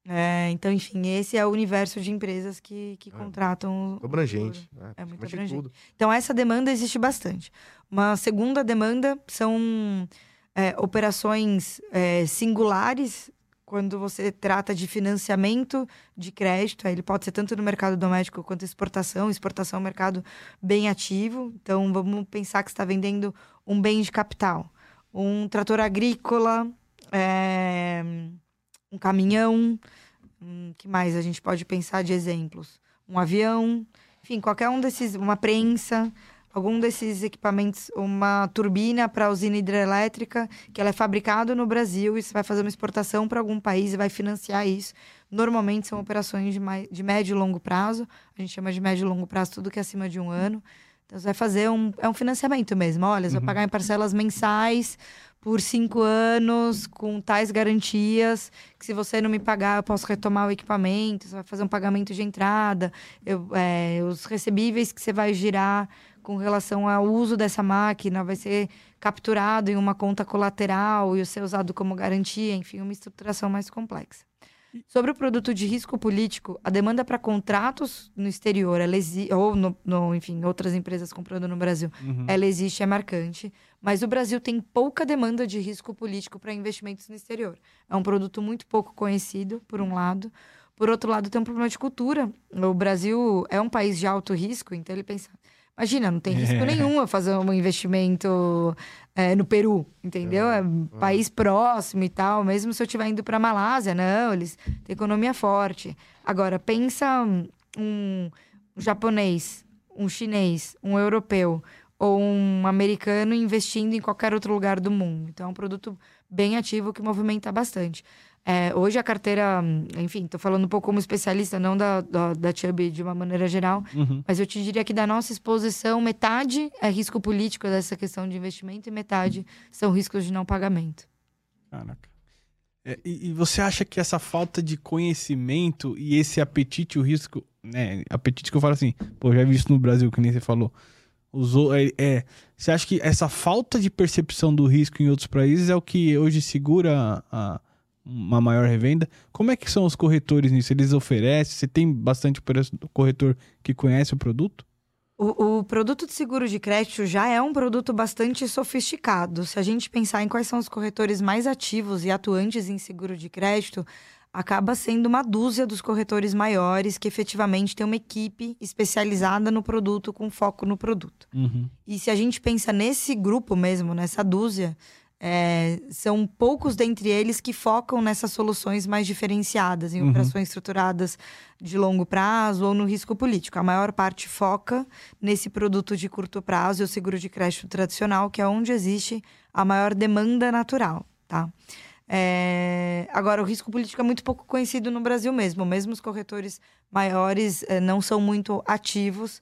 É, então, enfim, esse é o universo de empresas que, que é. contratam. Abrangente. É, é muito abrangente. Tudo. Então, essa demanda existe bastante. Uma segunda demanda são é, operações é, singulares, quando você trata de financiamento de crédito. Ele pode ser tanto no mercado doméstico quanto exportação. Exportação é um mercado bem ativo. Então, vamos pensar que está vendendo um bem de capital um trator agrícola, é, um caminhão, um, que mais a gente pode pensar de exemplos? Um avião, enfim, qualquer um desses, uma prensa, algum desses equipamentos, uma turbina para usina hidrelétrica, que ela é fabricada no Brasil e você vai fazer uma exportação para algum país e vai financiar isso. Normalmente são operações de, mais, de médio e longo prazo, a gente chama de médio e longo prazo tudo que é acima de um ano. Então, você vai fazer um, é um financiamento mesmo. Olha, você Uhum. vai pagar em parcelas mensais por cinco anos, com tais garantias, que se você não me pagar, eu posso retomar o equipamento, você vai fazer um pagamento de entrada, eu, é, os recebíveis que você vai girar com relação ao uso dessa máquina vai ser capturado em uma conta colateral e ser usado como garantia, enfim, uma estruturação mais complexa. Sobre o produto de risco político, a demanda para contratos no exterior, exi- ou no, no- enfim, outras empresas comprando no Brasil, Uhum. ela existe, é marcante. Mas o Brasil tem pouca demanda de risco político para investimentos no exterior. É um produto muito pouco conhecido, por um lado. Por outro lado, tem um problema de cultura. O Brasil é um país de alto risco, então ele pensa. Imagina, não tem risco É. nenhum eu fazer um investimento é, no Peru, entendeu? É um país próximo e tal. Mesmo se eu estiver indo para Malásia, não, eles têm economia forte. Agora, pensa um, um japonês, um chinês, um europeu ou um americano investindo em qualquer outro lugar do mundo. Então, é um produto bem ativo que movimenta bastante. É, hoje a carteira, enfim, tô falando um pouco como especialista, não da, da, da Chubb de uma maneira geral, Uhum. mas eu te diria que da nossa exposição, metade é risco político dessa questão de investimento e metade são riscos de não pagamento. Caraca. É, e, e você acha que essa falta de conhecimento e esse apetite, o risco, né? Apetite que eu falo assim, pô, já vi isso no Brasil, que nem você falou. Usou, é, é, você acha que essa falta de percepção do risco em outros países é o que hoje segura a- uma maior revenda? Como é que são os corretores nisso? Eles oferecem? Você tem bastante corretor que conhece o produto? O, o produto de seguro de crédito já é um produto bastante sofisticado. Se a gente pensar em quais são os corretores mais ativos e atuantes em seguro de crédito, acaba sendo uma dúzia dos corretores maiores que efetivamente tem uma equipe especializada no produto com foco no produto. Uhum. E se a gente pensa nesse grupo mesmo, nessa dúzia, é, são poucos dentre eles que focam nessas soluções mais diferenciadas, em Uhum. operações estruturadas de longo prazo ou no risco político. A maior parte foca nesse produto de curto prazo e o seguro de crédito tradicional, que é onde existe a maior demanda natural, tá? É, Agora, o risco político é muito pouco conhecido no Brasil mesmo. Mesmo os corretores maiores eh, não são muito ativos.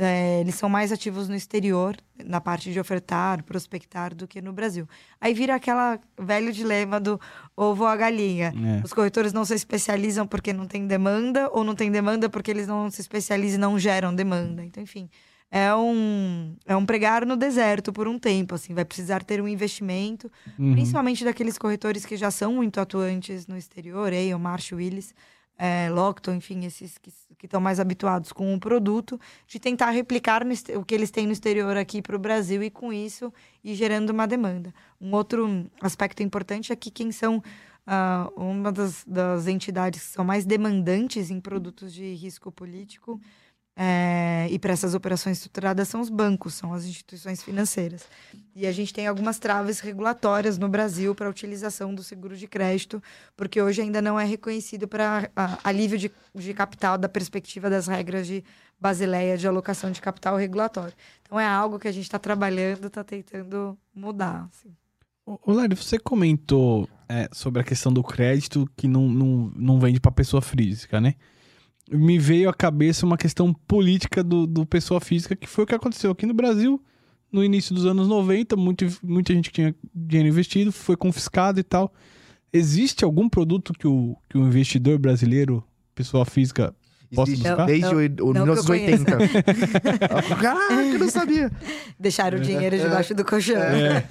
É, eles são mais ativos no exterior, na parte de ofertar, prospectar, do que no Brasil. Aí vira aquela velho dilema do ovo ou a galinha. É. Os corretores não se especializam porque não tem demanda, ou não tem demanda porque eles não se especializam e não geram demanda. Então, enfim, é um, é um pregar no deserto por um tempo, assim. Vai precisar ter um investimento, Uhum. principalmente daqueles corretores que já são muito atuantes no exterior, Aon, Marsh, Willis, é, enfim, esses que estão mais habituados com o produto, de tentar replicar no o que eles têm no exterior aqui para o Brasil e com isso ir gerando uma demanda. Um outro aspecto importante é que quem são ah, uma das, das entidades que são mais demandantes em produtos de risco político é, e para essas operações estruturadas são os bancos, são as instituições financeiras. E a gente tem algumas traves regulatórias no Brasil para a utilização do seguro de crédito, porque hoje ainda não é reconhecido para alívio de, de capital da perspectiva das regras de Basileia de alocação de capital regulatório. Então é algo que a gente está trabalhando, está tentando mudar. assim. Você comentou é, sobre a questão do crédito que não, não, não vende para pessoa física, né? Me veio à cabeça uma questão política do, do pessoa física, que foi o que aconteceu aqui no Brasil no início dos anos 90. Muito, muita gente que tinha dinheiro investido foi confiscado e tal. Existe algum produto que o, que o investidor brasileiro, pessoa física, Posso Existe buscar? desde Não, o, o não que eu 1980. Caraca, [laughs] eu não sabia. Deixar o dinheiro debaixo do colchão. É.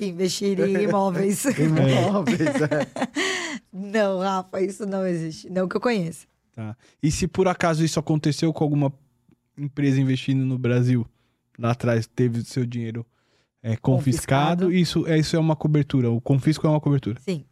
[laughs] Investir em imóveis. Imóveis, é. [laughs] Não, Rafa, isso não existe. Não que eu conheça. Tá. E se por acaso isso aconteceu com alguma empresa investindo no Brasil, lá atrás teve seu dinheiro é, confiscado, Confiscado. Isso, é, isso é uma cobertura. O confisco é uma cobertura. Sim.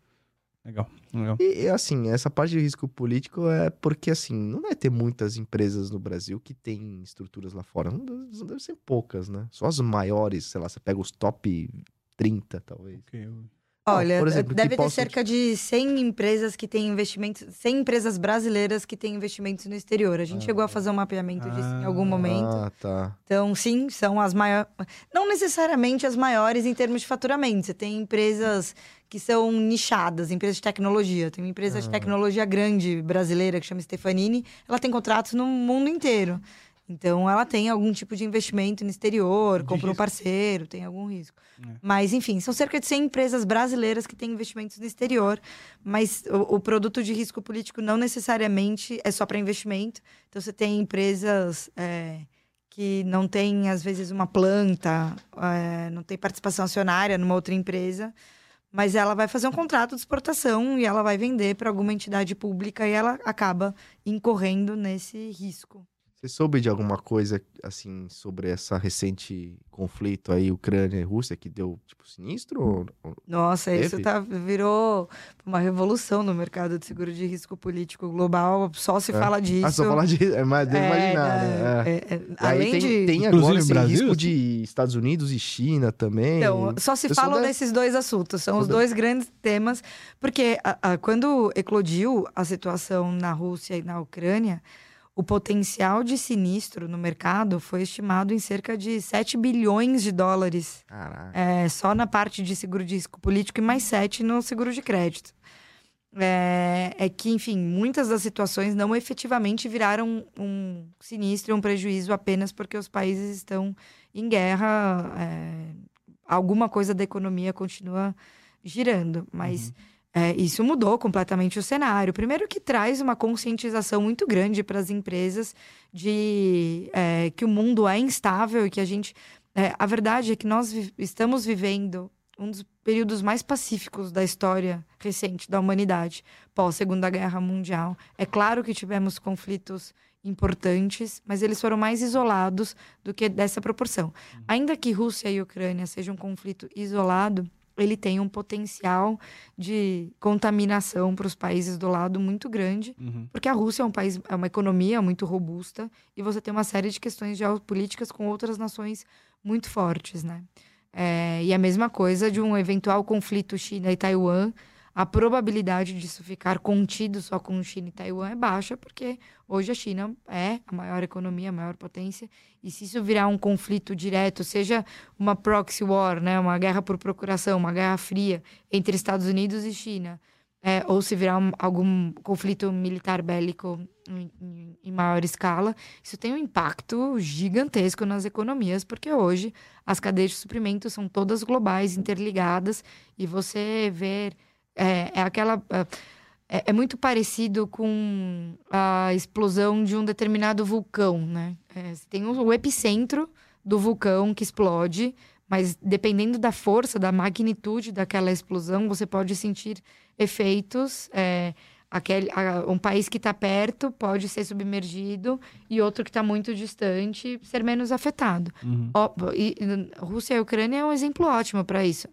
Legal. legal. E, assim, essa parte de risco político é porque, assim, não deve ter muitas empresas no Brasil que têm estruturas lá fora. Não deve, não deve ser poucas, né? Só as maiores, sei lá, você pega os top 30, talvez. Ok, eu- Olha, por exemplo, que deve ter cerca de 100 empresas que têm investimentos, 100 empresas brasileiras que têm investimentos no exterior. A gente Ah. chegou a fazer um mapeamento disso em algum Ah. momento. Ah, tá. Então, sim, são as maiores. Não necessariamente as maiores em termos de faturamento. Você tem empresas que são nichadas, empresas de tecnologia. Tem uma empresa de Ah. tecnologia grande brasileira que chama Stefanini. Ela tem contratos no mundo inteiro. Então, ela tem algum tipo de investimento no exterior, De compra um parceiro, tem algum risco. É. Mas, enfim, são cerca de 100 empresas brasileiras que têm investimentos no exterior, mas o, o produto de risco político não necessariamente é só para investimento. Então, você tem empresas é, que não têm, às vezes, uma planta, é, não tem participação acionária numa outra empresa, mas ela vai fazer um contrato de exportação e ela vai vender para alguma entidade pública e ela acaba incorrendo nesse risco. Você soube de alguma coisa, assim, sobre essa recente conflito aí, Ucrânia e Rússia, que deu, tipo, sinistro? Ou... Nossa, isso tá, virou uma revolução no mercado de seguro de risco político global. Só se É. fala disso. Ah, só falar de... É mais de É, imaginar, né? né? É. É, é, além aí tem, de. tem Inclusive agora esse Brasil, risco de Estados Unidos e China também. Então, só se falam da- desses dois assuntos, são os da- dois grandes temas, porque a- a- quando eclodiu a situação na Rússia e na Ucrânia, o potencial de sinistro no mercado foi estimado em cerca de 7 bilhões de dólares é, só na parte de seguro de risco político e mais 7 no seguro de crédito. É, é que, enfim, muitas das situações não efetivamente viraram um sinistro e um prejuízo apenas porque os países estão em guerra. é, alguma coisa da economia continua girando, mas é, isso mudou completamente o cenário. Primeiro que traz uma conscientização muito grande para as empresas de é, que o mundo é instável e que a gente. é, a verdade é que nós vi- estamos vivendo um dos períodos mais pacíficos da história recente da humanidade, pós Segunda Guerra Mundial. É claro que tivemos conflitos importantes, mas eles foram mais isolados do que dessa proporção. Ainda que Rússia e Ucrânia sejam um conflito isolado, ele tem um potencial de contaminação para os países do lado muito grande, Uhum. porque a Rússia é um país, é uma economia muito robusta e você tem uma série de questões geopolíticas com outras nações muito fortes, né? É, e a mesma coisa de um eventual conflito China e Taiwan, a probabilidade disso ficar contido só com China e Taiwan é baixa, porque hoje a China é a maior economia, a maior potência, e se isso virar um conflito direto, seja uma proxy war, né, uma guerra por procuração, uma guerra fria entre Estados Unidos e China, é, ou se virar um- algum conflito militar bélico em, em- em maior escala, isso tem um impacto gigantesco nas economias, porque hoje as cadeias de suprimento são todas globais, interligadas, e você vê. É, é aquela. É, é muito parecido com a explosão de um determinado vulcão, né? É, você tem o, epicentro do vulcão que explode, mas dependendo da força, da magnitude daquela explosão, você pode sentir efeitos. é, aquele, a- um país que está perto pode ser submergido e outro que está muito distante ser menos afetado. Uhum. Ó, e, Rússia e Ucrânia é um exemplo ótimo para isso.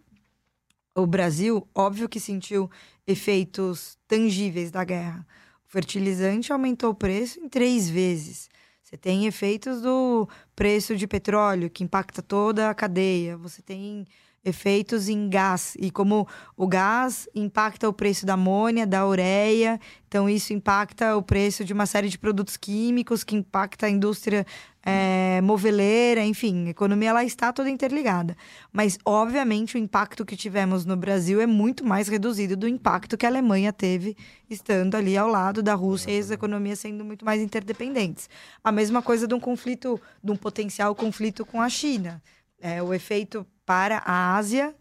O Brasil, óbvio que sentiu efeitos tangíveis da guerra. O fertilizante aumentou o preço em três vezes. Você tem efeitos do preço de petróleo, que impacta toda a cadeia. Você tem efeitos em gás. E como o gás impacta o preço da amônia, da ureia, então isso impacta o preço de uma série de produtos químicos, que impacta a indústria é, moveleira, enfim, a economia ela está toda interligada. Mas, obviamente, o impacto que tivemos no Brasil é muito mais reduzido do impacto que a Alemanha teve estando ali ao lado da Rússia e as economias sendo muito mais interdependentes. A mesma coisa de um conflito, de um potencial conflito com a China. É, o efeito para a Ásia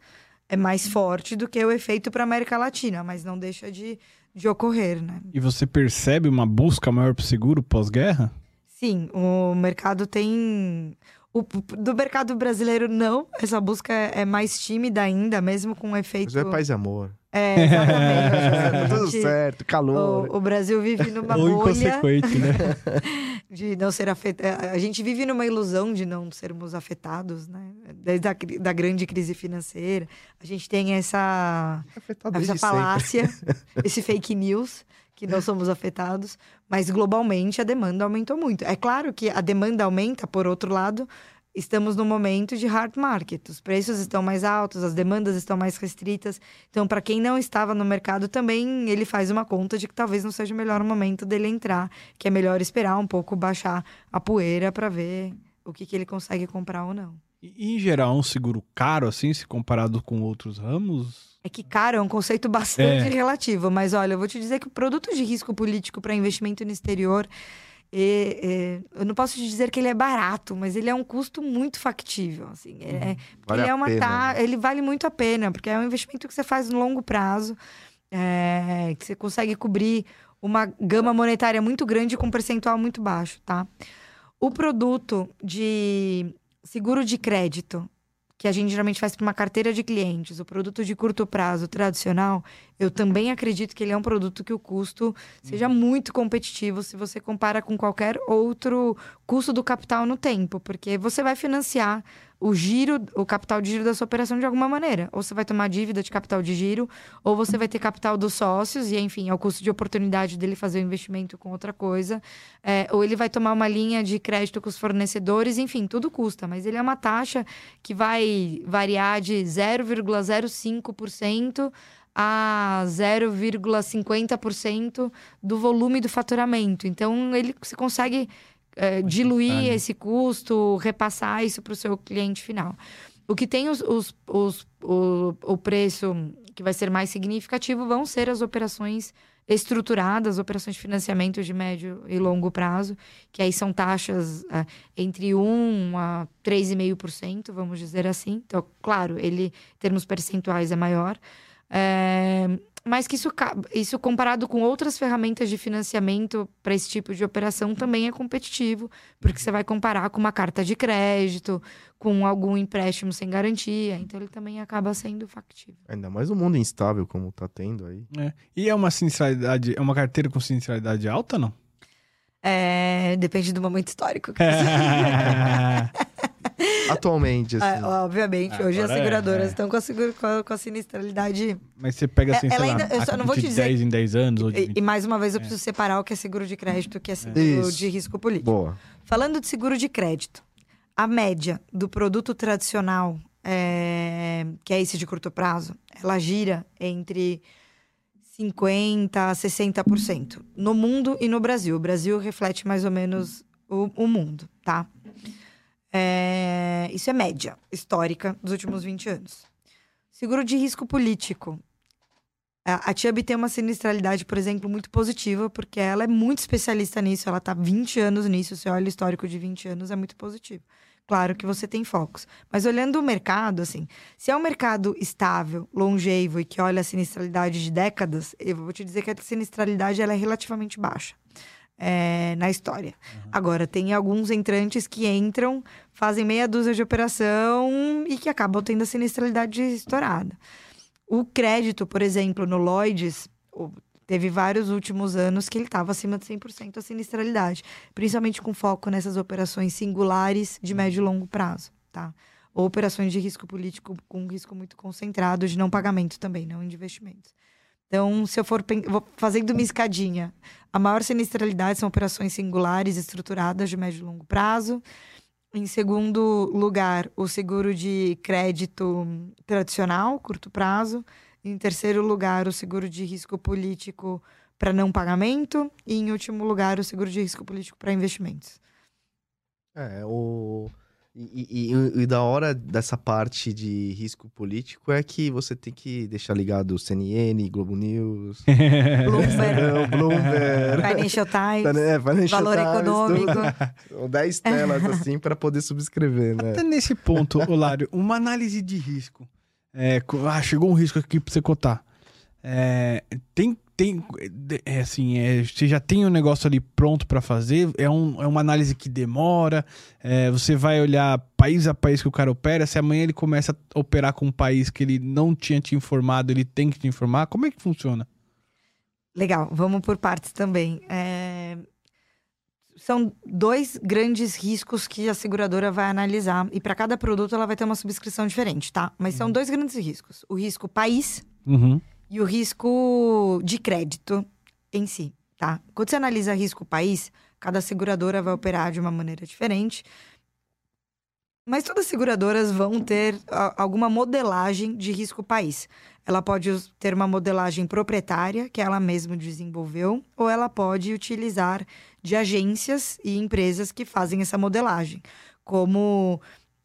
é mais forte do que o efeito para a América Latina, mas não deixa de, de ocorrer, né? E você percebe uma busca maior por seguro pós-guerra? Sim, o mercado tem. O, do mercado brasileiro, não. Essa busca é, é mais tímida ainda, mesmo com o efeito. Mas é paz e amor. É, [laughs] exatamente. Tudo A gente- certo, calor. O, o Brasil vive numa Ou bolha inconsequente, né? [laughs] de não ser afetado. A gente vive numa ilusão de não sermos afetados, né? Desde a da grande crise financeira. A gente tem essa, Afetado essa falácia, esse fake news, que não somos afetados, mas globalmente a demanda aumentou muito. É claro que a demanda aumenta, por outro lado, estamos num momento de hard market. Os preços estão mais altos, as demandas estão mais restritas. Então, para quem não estava no mercado também, ele faz uma conta de que talvez não seja o melhor momento dele entrar, que é melhor esperar um pouco baixar a poeira para ver o que, que ele consegue comprar ou não. E, em geral, é um seguro caro, assim, se comparado com outros ramos? É que caro é um conceito [laughs] bastante É. relativo, mas olha, eu vou te dizer que o produto de risco político para investimento no exterior, E, e, eu não posso te dizer que ele é barato, mas ele é um custo muito factível. Assim, é, Vale ele é uma pena, ta- né? ele vale muito a pena, porque é um investimento que você faz no longo prazo, é, que você consegue cobrir uma gama monetária muito grande com um percentual muito baixo, tá? O produto de seguro de crédito, que a gente geralmente faz para uma carteira de clientes, o produto de curto prazo tradicional, eu também acredito que ele é um produto que o custo seja muito competitivo se você compara com qualquer outro custo do capital no tempo, porque você vai financiar o giro, o capital de giro da sua operação de alguma maneira. Ou você vai tomar dívida de capital de giro, ou você vai ter capital dos sócios, e enfim, é o custo de oportunidade dele fazer o investimento com outra coisa. É, ou ele vai tomar uma linha de crédito com os fornecedores, enfim, tudo custa, mas ele é uma taxa que vai variar de 0,05% a 0,50% do volume do faturamento. Então, ele você consegue é, diluir né? esse custo, repassar isso para o seu cliente final. O que tem os, os- os- o, o preço que vai ser mais significativo vão ser as operações estruturadas, operações de financiamento de médio e longo prazo, que aí são taxas é, entre 1 a 3,5%, vamos dizer assim. Então, claro, ele, em termos percentuais, é maior. É, mas que isso, isso comparado com outras ferramentas de financiamento para esse tipo de operação também é competitivo, porque você vai comparar com uma carta de crédito, com algum empréstimo sem garantia, então ele também acaba sendo factível. Ainda mais um mundo instável como tá tendo aí. É. E é uma sinistralidade, é uma carteira com sinistralidade alta, não? É, depende do momento histórico. que [laughs] você- [laughs] [laughs] Atualmente, assim. Ah, obviamente, hoje as é, seguradoras é. estão com a, segura- com a- com a sinistralidade. Mas você pega assim, É, sei ela lá, ainda- eu só não vou de te dizer- 10 em 10 anos ou de E, 20. e mais uma vez eu preciso separar o que é seguro de crédito e o que é seguro Isso. de risco político. Boa. Falando de seguro de crédito, a média do produto tradicional, é, que é esse de curto prazo, ela gira entre 50% a 60%. No mundo e no Brasil. O Brasil reflete mais ou menos o, o mundo, tá? É, isso é média histórica dos últimos 20 anos. Seguro de risco político. A, a tem uma sinistralidade, por exemplo, muito positiva, porque ela é muito especialista nisso, ela está 20 anos nisso, você olha o histórico de 20 anos, é muito positivo. Claro que você tem focos. Mas olhando o mercado, assim, se é um mercado estável, longevo e que olha a sinistralidade de décadas, eu vou te dizer que a sinistralidade ela é relativamente baixa é, na história. Agora, tem alguns entrantes que entram, fazem meia dúzia de operação e que acabam tendo a sinistralidade estourada. O crédito, por exemplo, no Lloyds, teve vários últimos anos que ele estava acima de 100% a sinistralidade, principalmente com foco nessas operações singulares de médio e longo prazo, tá? Ou operações de risco político com risco muito concentrado de não pagamento também, não de investimentos. Então, se eu for fazendo uma escadinha, a maior sinistralidade são operações singulares estruturadas de médio e longo prazo. Em segundo lugar, o seguro de crédito tradicional, curto prazo. Em terceiro lugar, o seguro de risco político para não pagamento. E em último lugar, o seguro de risco político para investimentos. É, o. E, e- e- e da hora dessa parte de risco político é que você tem que deixar ligado o CNN, Globo News, [laughs] Bloomberg, Não, Bloomberg. Financial Times, É, Financial Valor Times, Econômico. tudo. [laughs] São 10 telas assim para poder subscrever, né? Até nesse ponto, Olário, uma análise de risco. É, ah, chegou um risco aqui pra você cotar. É, tem, tem, é assim, é, você já tem um negócio ali pronto pra fazer, é, um, é uma análise que demora, é, você vai olhar país a país que o cara opera, se amanhã ele começa a operar com um país que ele não tinha te informado, ele tem que te informar, como é que funciona? Legal, vamos por partes também. É, São dois grandes riscos que a seguradora vai analisar. E para cada produto ela vai ter uma subscrição diferente, tá? Mas são dois grandes riscos: o risco país Uhum. E o risco de crédito em si, tá? Quando você analisa risco país, cada seguradora vai operar de uma maneira diferente. Mas todas as seguradoras vão ter alguma modelagem de risco país. Ela pode ter uma modelagem proprietária, que ela mesma desenvolveu, ou ela pode utilizar de agências e empresas que fazem essa modelagem, como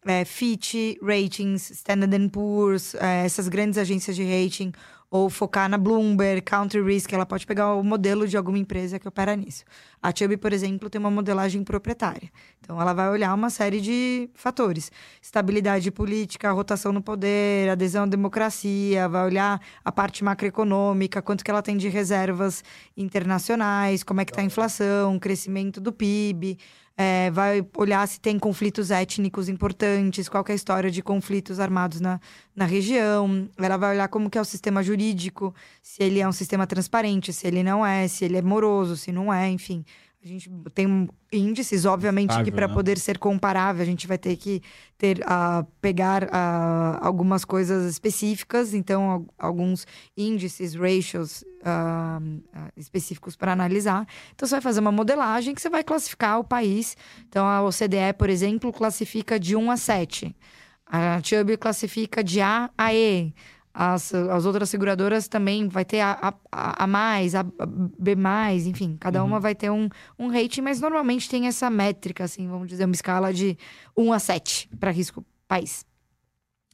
é, Fitch, Ratings, Standard Poor's, é, essas grandes agências de rating, ou focar na Bloomberg, Country Risk, ela pode pegar o modelo de alguma empresa que opera nisso. A Chubb, por exemplo, tem uma modelagem proprietária. Então, ela vai olhar uma série de fatores: estabilidade política, rotação no poder, adesão à democracia, vai olhar a parte macroeconômica, quanto que ela tem de reservas internacionais, como é que está a inflação, crescimento do PIB. É, vai olhar se tem conflitos étnicos importantes, qual é a história de conflitos armados na, na região. Ela vai olhar como que é o sistema jurídico, se ele é um sistema transparente, se ele não é, se ele é moroso, se não é, enfim. A gente tem índices, obviamente, que para né? poder ser comparável, a gente vai ter que ter a pegar ah, algumas coisas específicas, então al- alguns índices, ratios ah, específicos para analisar. Então você vai fazer uma modelagem que você vai classificar o país. Então a OCDE, por exemplo, classifica de 1 a 7. A Chubb classifica de A a E. As, as outras seguradoras também vai ter a, a, a mais, a a B mais, enfim, cada uma vai ter um, um rating, mas normalmente tem essa métrica, assim, vamos dizer, uma escala de 1 a 7 para risco país.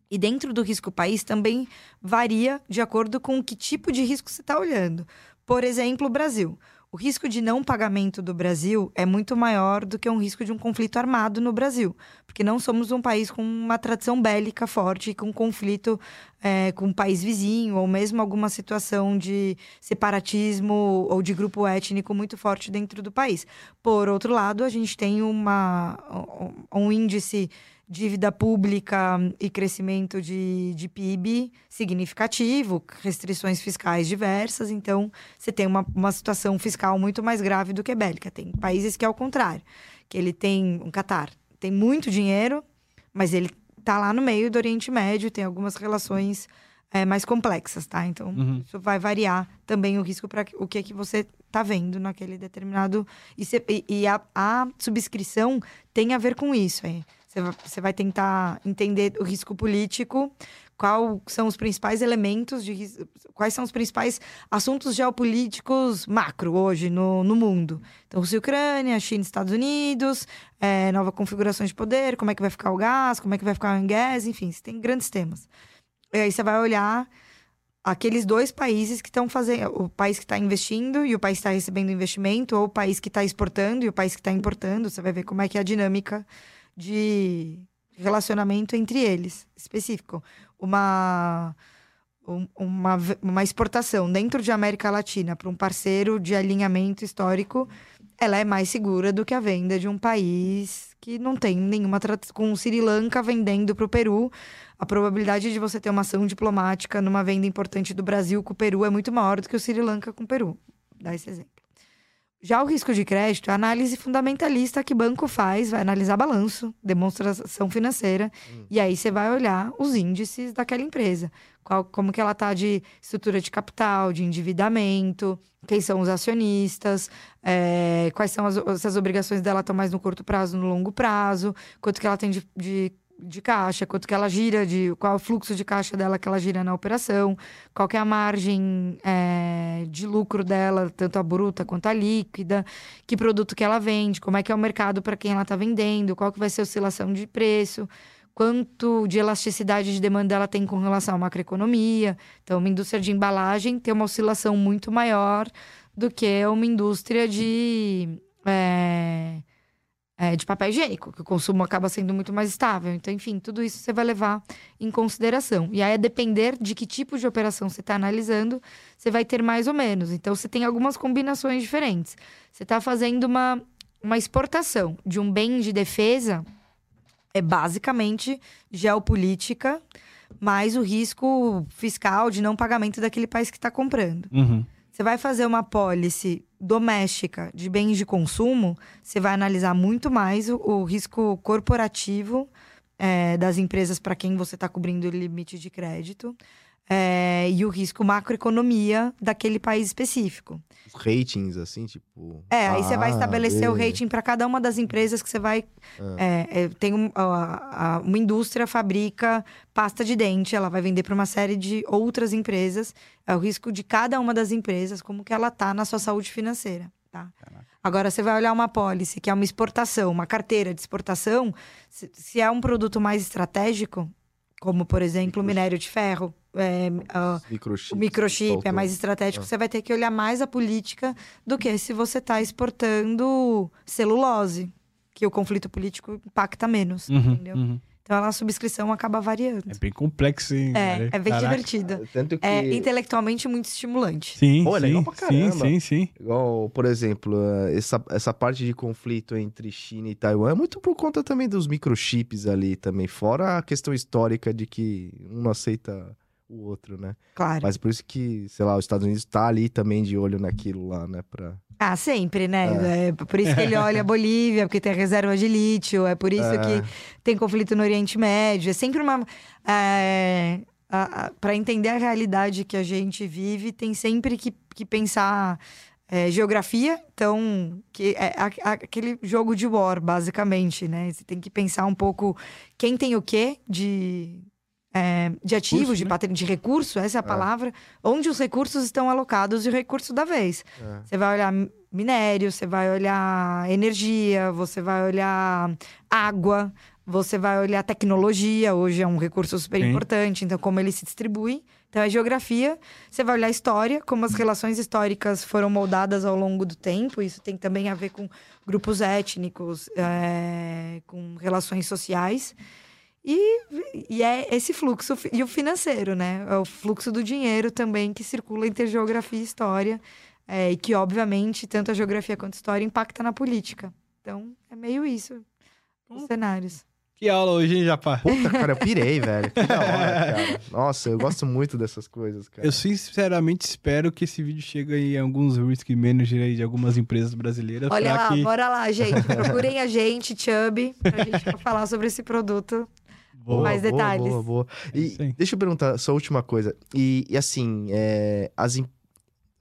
E dentro do risco país também varia de acordo com que tipo de risco você está olhando. Por exemplo, o Brasil. O risco de não pagamento do Brasil é muito maior do que um risco de um conflito armado no Brasil, porque não somos um país com uma tradição bélica forte, com conflito é, com um país vizinho, ou mesmo alguma situação de separatismo ou de grupo étnico muito forte dentro do país. Por outro lado, a gente tem uma, um um índice dívida pública e crescimento de, de PIB significativo, restrições fiscais diversas, então você tem uma, uma situação fiscal muito mais grave do que bélica. Tem países que é o contrário, que ele tem, um Catar, tem muito dinheiro, mas ele tá lá no meio do Oriente Médio, tem algumas relações é, mais complexas, tá? Então, Uhum. isso vai variar também o risco para o que é que você tá vendo naquele determinado... E, cê- e- e a, a subscrição tem a ver com isso, aí. Vai- Você vai tentar entender o risco político, quais são os principais elementos de quais são os principais assuntos geopolíticos macro hoje no, no mundo. Então, Rússia e Ucrânia, China e Estados Unidos, é, nova configuração de poder, como é que vai ficar o gás, como é que vai ficar o gás, enfim, você tem grandes temas. E aí você vai olhar aqueles dois países que estão fazendo, o país que está investindo e o país que está recebendo investimento, ou o país que está exportando e o país que está importando, você vai ver como é que é a dinâmica de relacionamento entre eles, específico. Uma, um- uma, uma exportação dentro de América Latina para um parceiro de alinhamento histórico, ela é mais segura do que a venda de um país que não tem nenhuma. Com o Sri Lanka vendendo para o Peru, a probabilidade de você ter uma ação diplomática numa venda importante do Brasil com o Peru é muito maior do que o Sri Lanka com o Peru. Dá esse exemplo. Já o risco de crédito é a análise fundamentalista que banco faz, vai analisar balanço, demonstração financeira, e aí você vai olhar os índices daquela empresa. Qual, como que ela está de estrutura de capital, de endividamento, quem são os acionistas, é, quais são as, se as obrigações dela estão mais no curto prazo, no longo prazo, quanto que ela tem de, de, de caixa, quanto que ela gira, de qual é o fluxo de caixa dela que ela gira na operação, qual que é a margem é, de lucro dela, tanto a bruta quanto a líquida, que produto que ela vende, como é que é o mercado para quem ela está vendendo, qual que vai ser a oscilação de preço, quanto de elasticidade de demanda ela tem com relação à macroeconomia. Então, uma indústria de embalagem tem uma oscilação muito maior do que uma indústria de, é, é, de papel higiênico, que o consumo acaba sendo muito mais estável. Então, enfim, tudo isso você vai levar em consideração. E aí, a depender de que tipo de operação você está analisando, você vai ter mais ou menos. Então, você tem algumas combinações diferentes. Você está fazendo uma, uma exportação de um bem de defesa, é basicamente geopolítica, mais o risco fiscal de não pagamento daquele país que está comprando. Uhum. Você vai fazer uma pólice doméstica de bens de consumo, você vai analisar muito mais o, o risco corporativo é, das empresas para quem você está cobrindo o limite de crédito é, e o risco macroeconomia daquele país específico. Os ratings, assim, tipo. É, aí você vai A, estabelecer o B. rating para cada uma das empresas que você vai. é, é, tem um- a- a- uma indústria fabrica pasta de dente, ela vai vender para uma série de outras empresas. É o risco de cada uma das empresas, como que ela tá na sua saúde financeira, tá? Agora você vai olhar uma pólice, que é uma exportação, uma carteira de exportação, se, se é um produto mais estratégico, como por exemplo o minério de ferro, é, Microchip, o microchip é mais estratégico, Ah. você vai ter que olhar mais a política do que se você está exportando celulose, que o conflito político impacta menos, Uhum, entendeu? uhum. Então a subscrição acaba variando. É bem complexo, hein? É, é bem Caraca. divertido. Tanto que. É intelectualmente muito estimulante. Sim, Pô, é sim, legal pra sim, caramba. sim, sim. Igual, por exemplo, eh, essa, essa parte de conflito entre China e Taiwan é muito por conta também dos microchips ali também, fora a questão histórica de que um não aceita o outro, né? Claro. Mas por isso que, sei lá, os Estados Unidos tá ali também de olho naquilo lá, né? Pra... Ah, sempre, né? É. por isso que ele olha a [laughs] Bolívia, porque tem a reserva de lítio, é por isso É. que tem conflito no Oriente Médio. É sempre uma. É, para entender a realidade que a gente vive, tem sempre que, que pensar é, geografia. Então, que é a- aquele jogo de war, basicamente, né? Você tem que pensar um pouco quem tem o quê de. É, de ativos, Recurso, de, né? patri- de recurso, essa é a palavra, onde os recursos estão alocados e o recurso da vez. É. Você vai olhar mi- minério, você vai olhar energia, você vai olhar água, você vai olhar tecnologia, hoje é um recurso super Sim. importante, então como ele se distribui. Então é geografia, você vai olhar história, como as relações históricas foram moldadas ao longo do tempo, isso tem também a ver com grupos étnicos, é, com relações sociais. E, e é esse fluxo, e o financeiro, né? É o fluxo do dinheiro também que circula entre geografia e história. É, e que, obviamente, tanto a geografia quanto a história impacta na política. Então, é meio isso. Os cenários. Que aula hoje, hein, Japá? Puta, cara, eu pirei, [laughs] velho. Que da hora, cara. Nossa, eu gosto muito dessas coisas, cara. Eu sinceramente espero que esse vídeo chegue em alguns risk manager aí de algumas empresas brasileiras. Olha lá, que... bora lá, gente. Procurem a gente, Chubby, pra gente [laughs] falar sobre esse produto. Boa. mais detalhes. Boa, boa. É E deixa eu perguntar, só a última coisa. E, e assim, é, as, im-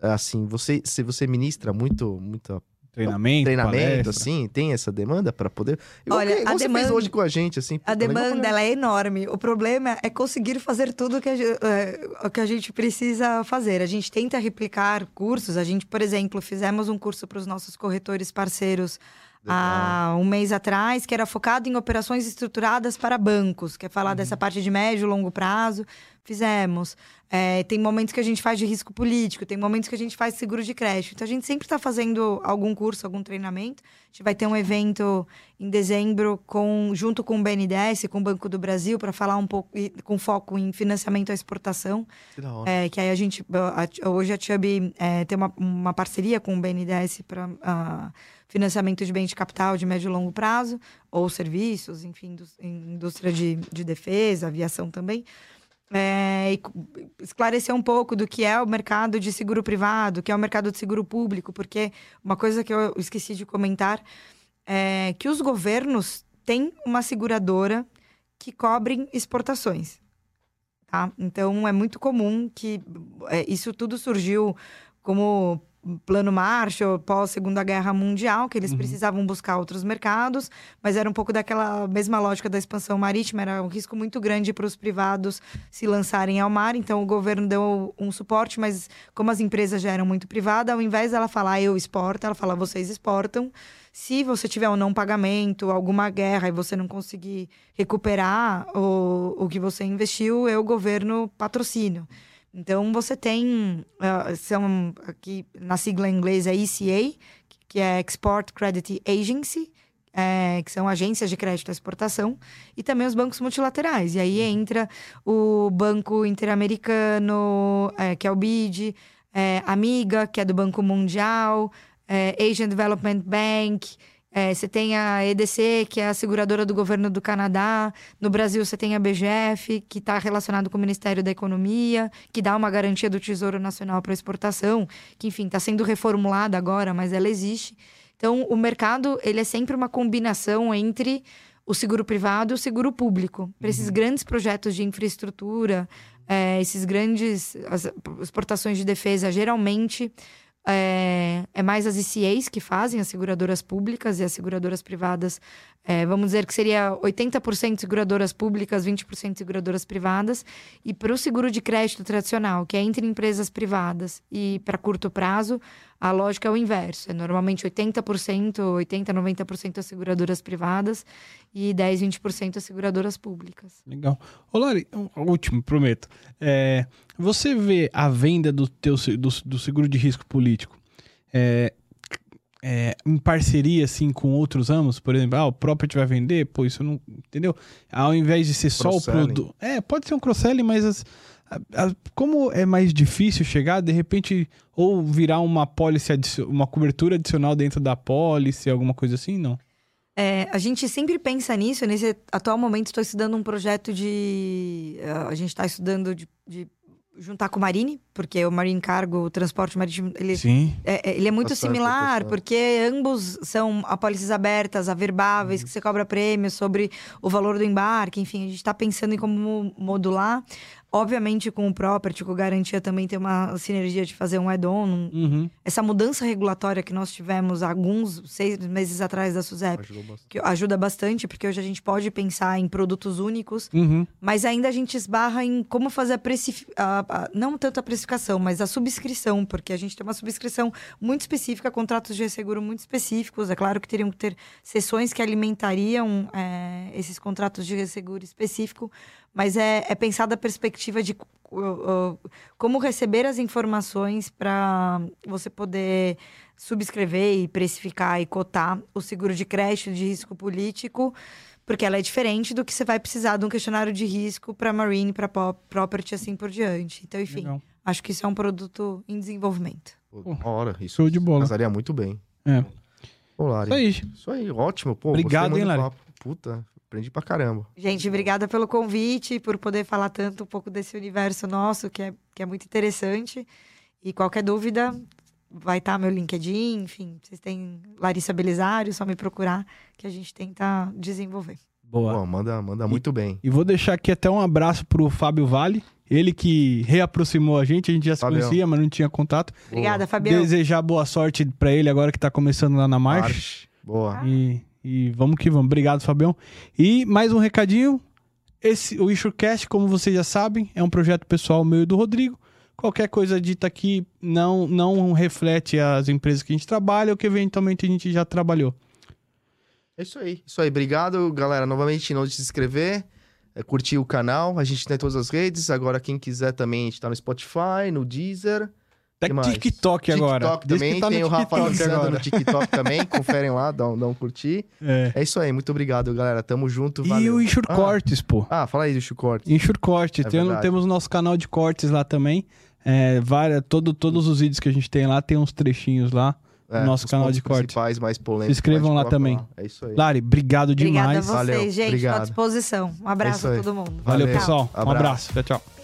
assim, você, se você ministra muito, muito Treinamento, treinamento, palestra. assim, tem essa demanda para poder. Igual Olha, que, igual a você demanda- fez hoje com a gente, assim. A demanda ela é enorme. O problema é conseguir fazer tudo que a, é, o que a gente precisa fazer. A gente tenta replicar cursos. A gente, por exemplo, fizemos um curso para os nossos corretores parceiros há um mês atrás, que era focado em operações estruturadas para bancos, que é falar dessa parte de médio e longo prazo. Fizemos. É, tem momentos que a gente faz de risco político, tem momentos que a gente faz seguro de crédito. Então, a gente sempre está fazendo algum curso, algum treinamento. A gente vai ter um evento em dezembro com, junto com o BNDES, com o Banco do Brasil, para falar um pouco, com foco em financiamento à exportação. Que da hora. É, que aí a gente, a- hoje a Chubb é, tem uma, uma parceria com o BNDES para financiamento de bens de capital de médio e longo prazo, ou serviços, enfim, indústria de, de defesa, aviação também. É, esclarecer um pouco do que é o mercado de seguro privado, que é o mercado de seguro público, porque uma coisa que eu esqueci de comentar é que os governos têm uma seguradora que cobrem exportações. Tá? Então é muito comum que é, isso tudo surgiu como plano Marshall pós Segunda Guerra Mundial, que eles Uhum. precisavam buscar outros mercados, mas era um pouco daquela mesma lógica da expansão marítima, era um risco muito grande para os privados se lançarem ao mar, então o governo deu um suporte, mas como as empresas já eram muito privadas, ao invés dela falar eu exporto, ela fala vocês exportam. Se você tiver um não pagamento, alguma guerra e você não conseguir recuperar o, o que você investiu, eu, governo, patrocínio. Então, você tem, ah, são aqui na sigla em inglês é ECA, que é Export Credit Agency, é, que são agências de crédito à exportação, e também os bancos multilaterais. E aí entra o Banco Interamericano, é, que é o BID, é, Amiga, que é do Banco Mundial, é, Asian Development Bank, é, você tem a EDC, que é a seguradora do governo do Canadá. No Brasil, você tem a BGF, que está relacionado com o Ministério da Economia, que dá uma garantia do Tesouro Nacional para exportação, que, enfim, está sendo reformulada agora, mas ela existe. Então, o mercado, ele é sempre uma combinação entre o seguro privado e o seguro público. Para esses grandes projetos de infraestrutura, é, esses grandes as exportações de defesa, geralmente é, é mais as ICAs que fazem, as seguradoras públicas e as seguradoras privadas. é, vamos dizer que seria 80% seguradoras públicas, 20% seguradoras privadas. E para o seguro de crédito tradicional, que é entre empresas privadas e para curto prazo, A lógica é o inverso. É normalmente 80%, 80%, 90% as seguradoras privadas e 10, 20% as seguradoras públicas. Legal. Ô, Lari, um último, prometo. É, você vê a venda do, teu, do, do seguro de risco político é, é, em parceria assim com outros ramos, por exemplo, ah, o property vai vender, pô, isso não. Entendeu? Ao invés de ser só o produto. É, pode ser um cross-selling, mas as, a, a, como é mais difícil chegar, de repente, ou virar uma pólice, uma cobertura adicional dentro da pólice, alguma coisa assim, não? É, a gente sempre pensa nisso. Nesse atual momento, estou estudando um projeto de. Uh, a gente está estudando de, de juntar com o Marine, porque o Marine Cargo, o transporte marítimo, ele, Sim. É, é ele é muito bastante, similar, bastante. porque ambos são apólices abertas, averbáveis, uhum. que você cobra prêmio sobre o valor do embarque, enfim, a gente está pensando em como modular. Obviamente, com o property, com garantia, também tem uma sinergia de fazer um add-on. Uhum. Essa mudança regulatória que nós tivemos há alguns seis meses atrás da SUSEP, que ajuda bastante, porque hoje a gente pode pensar em produtos únicos, uhum. mas ainda a gente esbarra em como fazer a, precificação, não tanto a precificação, mas a subscrição, porque a gente tem uma subscrição muito específica, contratos de resseguro muito específicos. É claro que teriam que ter sessões que alimentariam é, esses contratos de resseguro específico, mas é, é pensar da perspectiva de uh, uh, como receber as informações para você poder subscrever e precificar e cotar o seguro de crédito de risco político, porque ela é diferente do que você vai precisar de um questionário de risco para marine, para property assim por diante. Então, enfim, Legal. acho que isso é um produto em desenvolvimento. Ora, isso Show de bola. casaria muito bem. É. Pô, Lari. Isso aí. Isso aí, ótimo. Pô, Obrigado, hein, Lari. Puta, Aprendi pra caramba. Gente, obrigada pelo convite, por poder falar tanto um pouco desse universo nosso, que é, que é muito interessante. E qualquer dúvida, vai estar tá meu LinkedIn, enfim, vocês têm Larissa Belisário, só me procurar que a gente tenta desenvolver. Boa. Bom, manda, manda muito bem. E vou deixar aqui até um abraço pro Fábio Vale, ele que reaproximou a gente, a gente já se Fabião. conhecia, mas não tinha contato. Obrigada, Fabião. Desejar boa sorte para ele agora que tá começando lá na Marcha. March. Boa. E e vamos que vamos. Obrigado, Fabião. E mais um recadinho. Esse, o IssueCast, como vocês já sabem, é um projeto pessoal meu e do Rodrigo. Qualquer coisa dita aqui não, não reflete as empresas que a gente trabalha ou que eventualmente a gente já trabalhou. É isso aí. Isso aí. Obrigado, galera. Novamente, não de se inscrever, é, curtir o canal. A gente tem todas as redes. Agora, quem quiser também, a gente tá no Spotify, no Deezer. Até TikTok agora. TikTok também, tá tem o Rafa lançando no TikTok [laughs] também, conferem lá, dão, dão um curtir. É. é isso aí, muito obrigado, galera. Tamo junto, valeu. E o Insure ah. Cortes, pô. Ah, fala aí do Insure Cortes. Insure Cortes, é tem, temos nosso canal de cortes lá também. É, várias, todo, todos os vídeos que a gente tem lá, tem uns trechinhos lá. É, no nosso canal de cortes. principais mais polêmicos. Se inscrevam lá também. Lá. É isso aí. Lari, obrigado demais. Obrigada a vocês, Valeu. gente. Estou à disposição. Um abraço é a todo mundo. Valeu, Valeu. pessoal. Abraço. Um abraço. Tchau, tchau.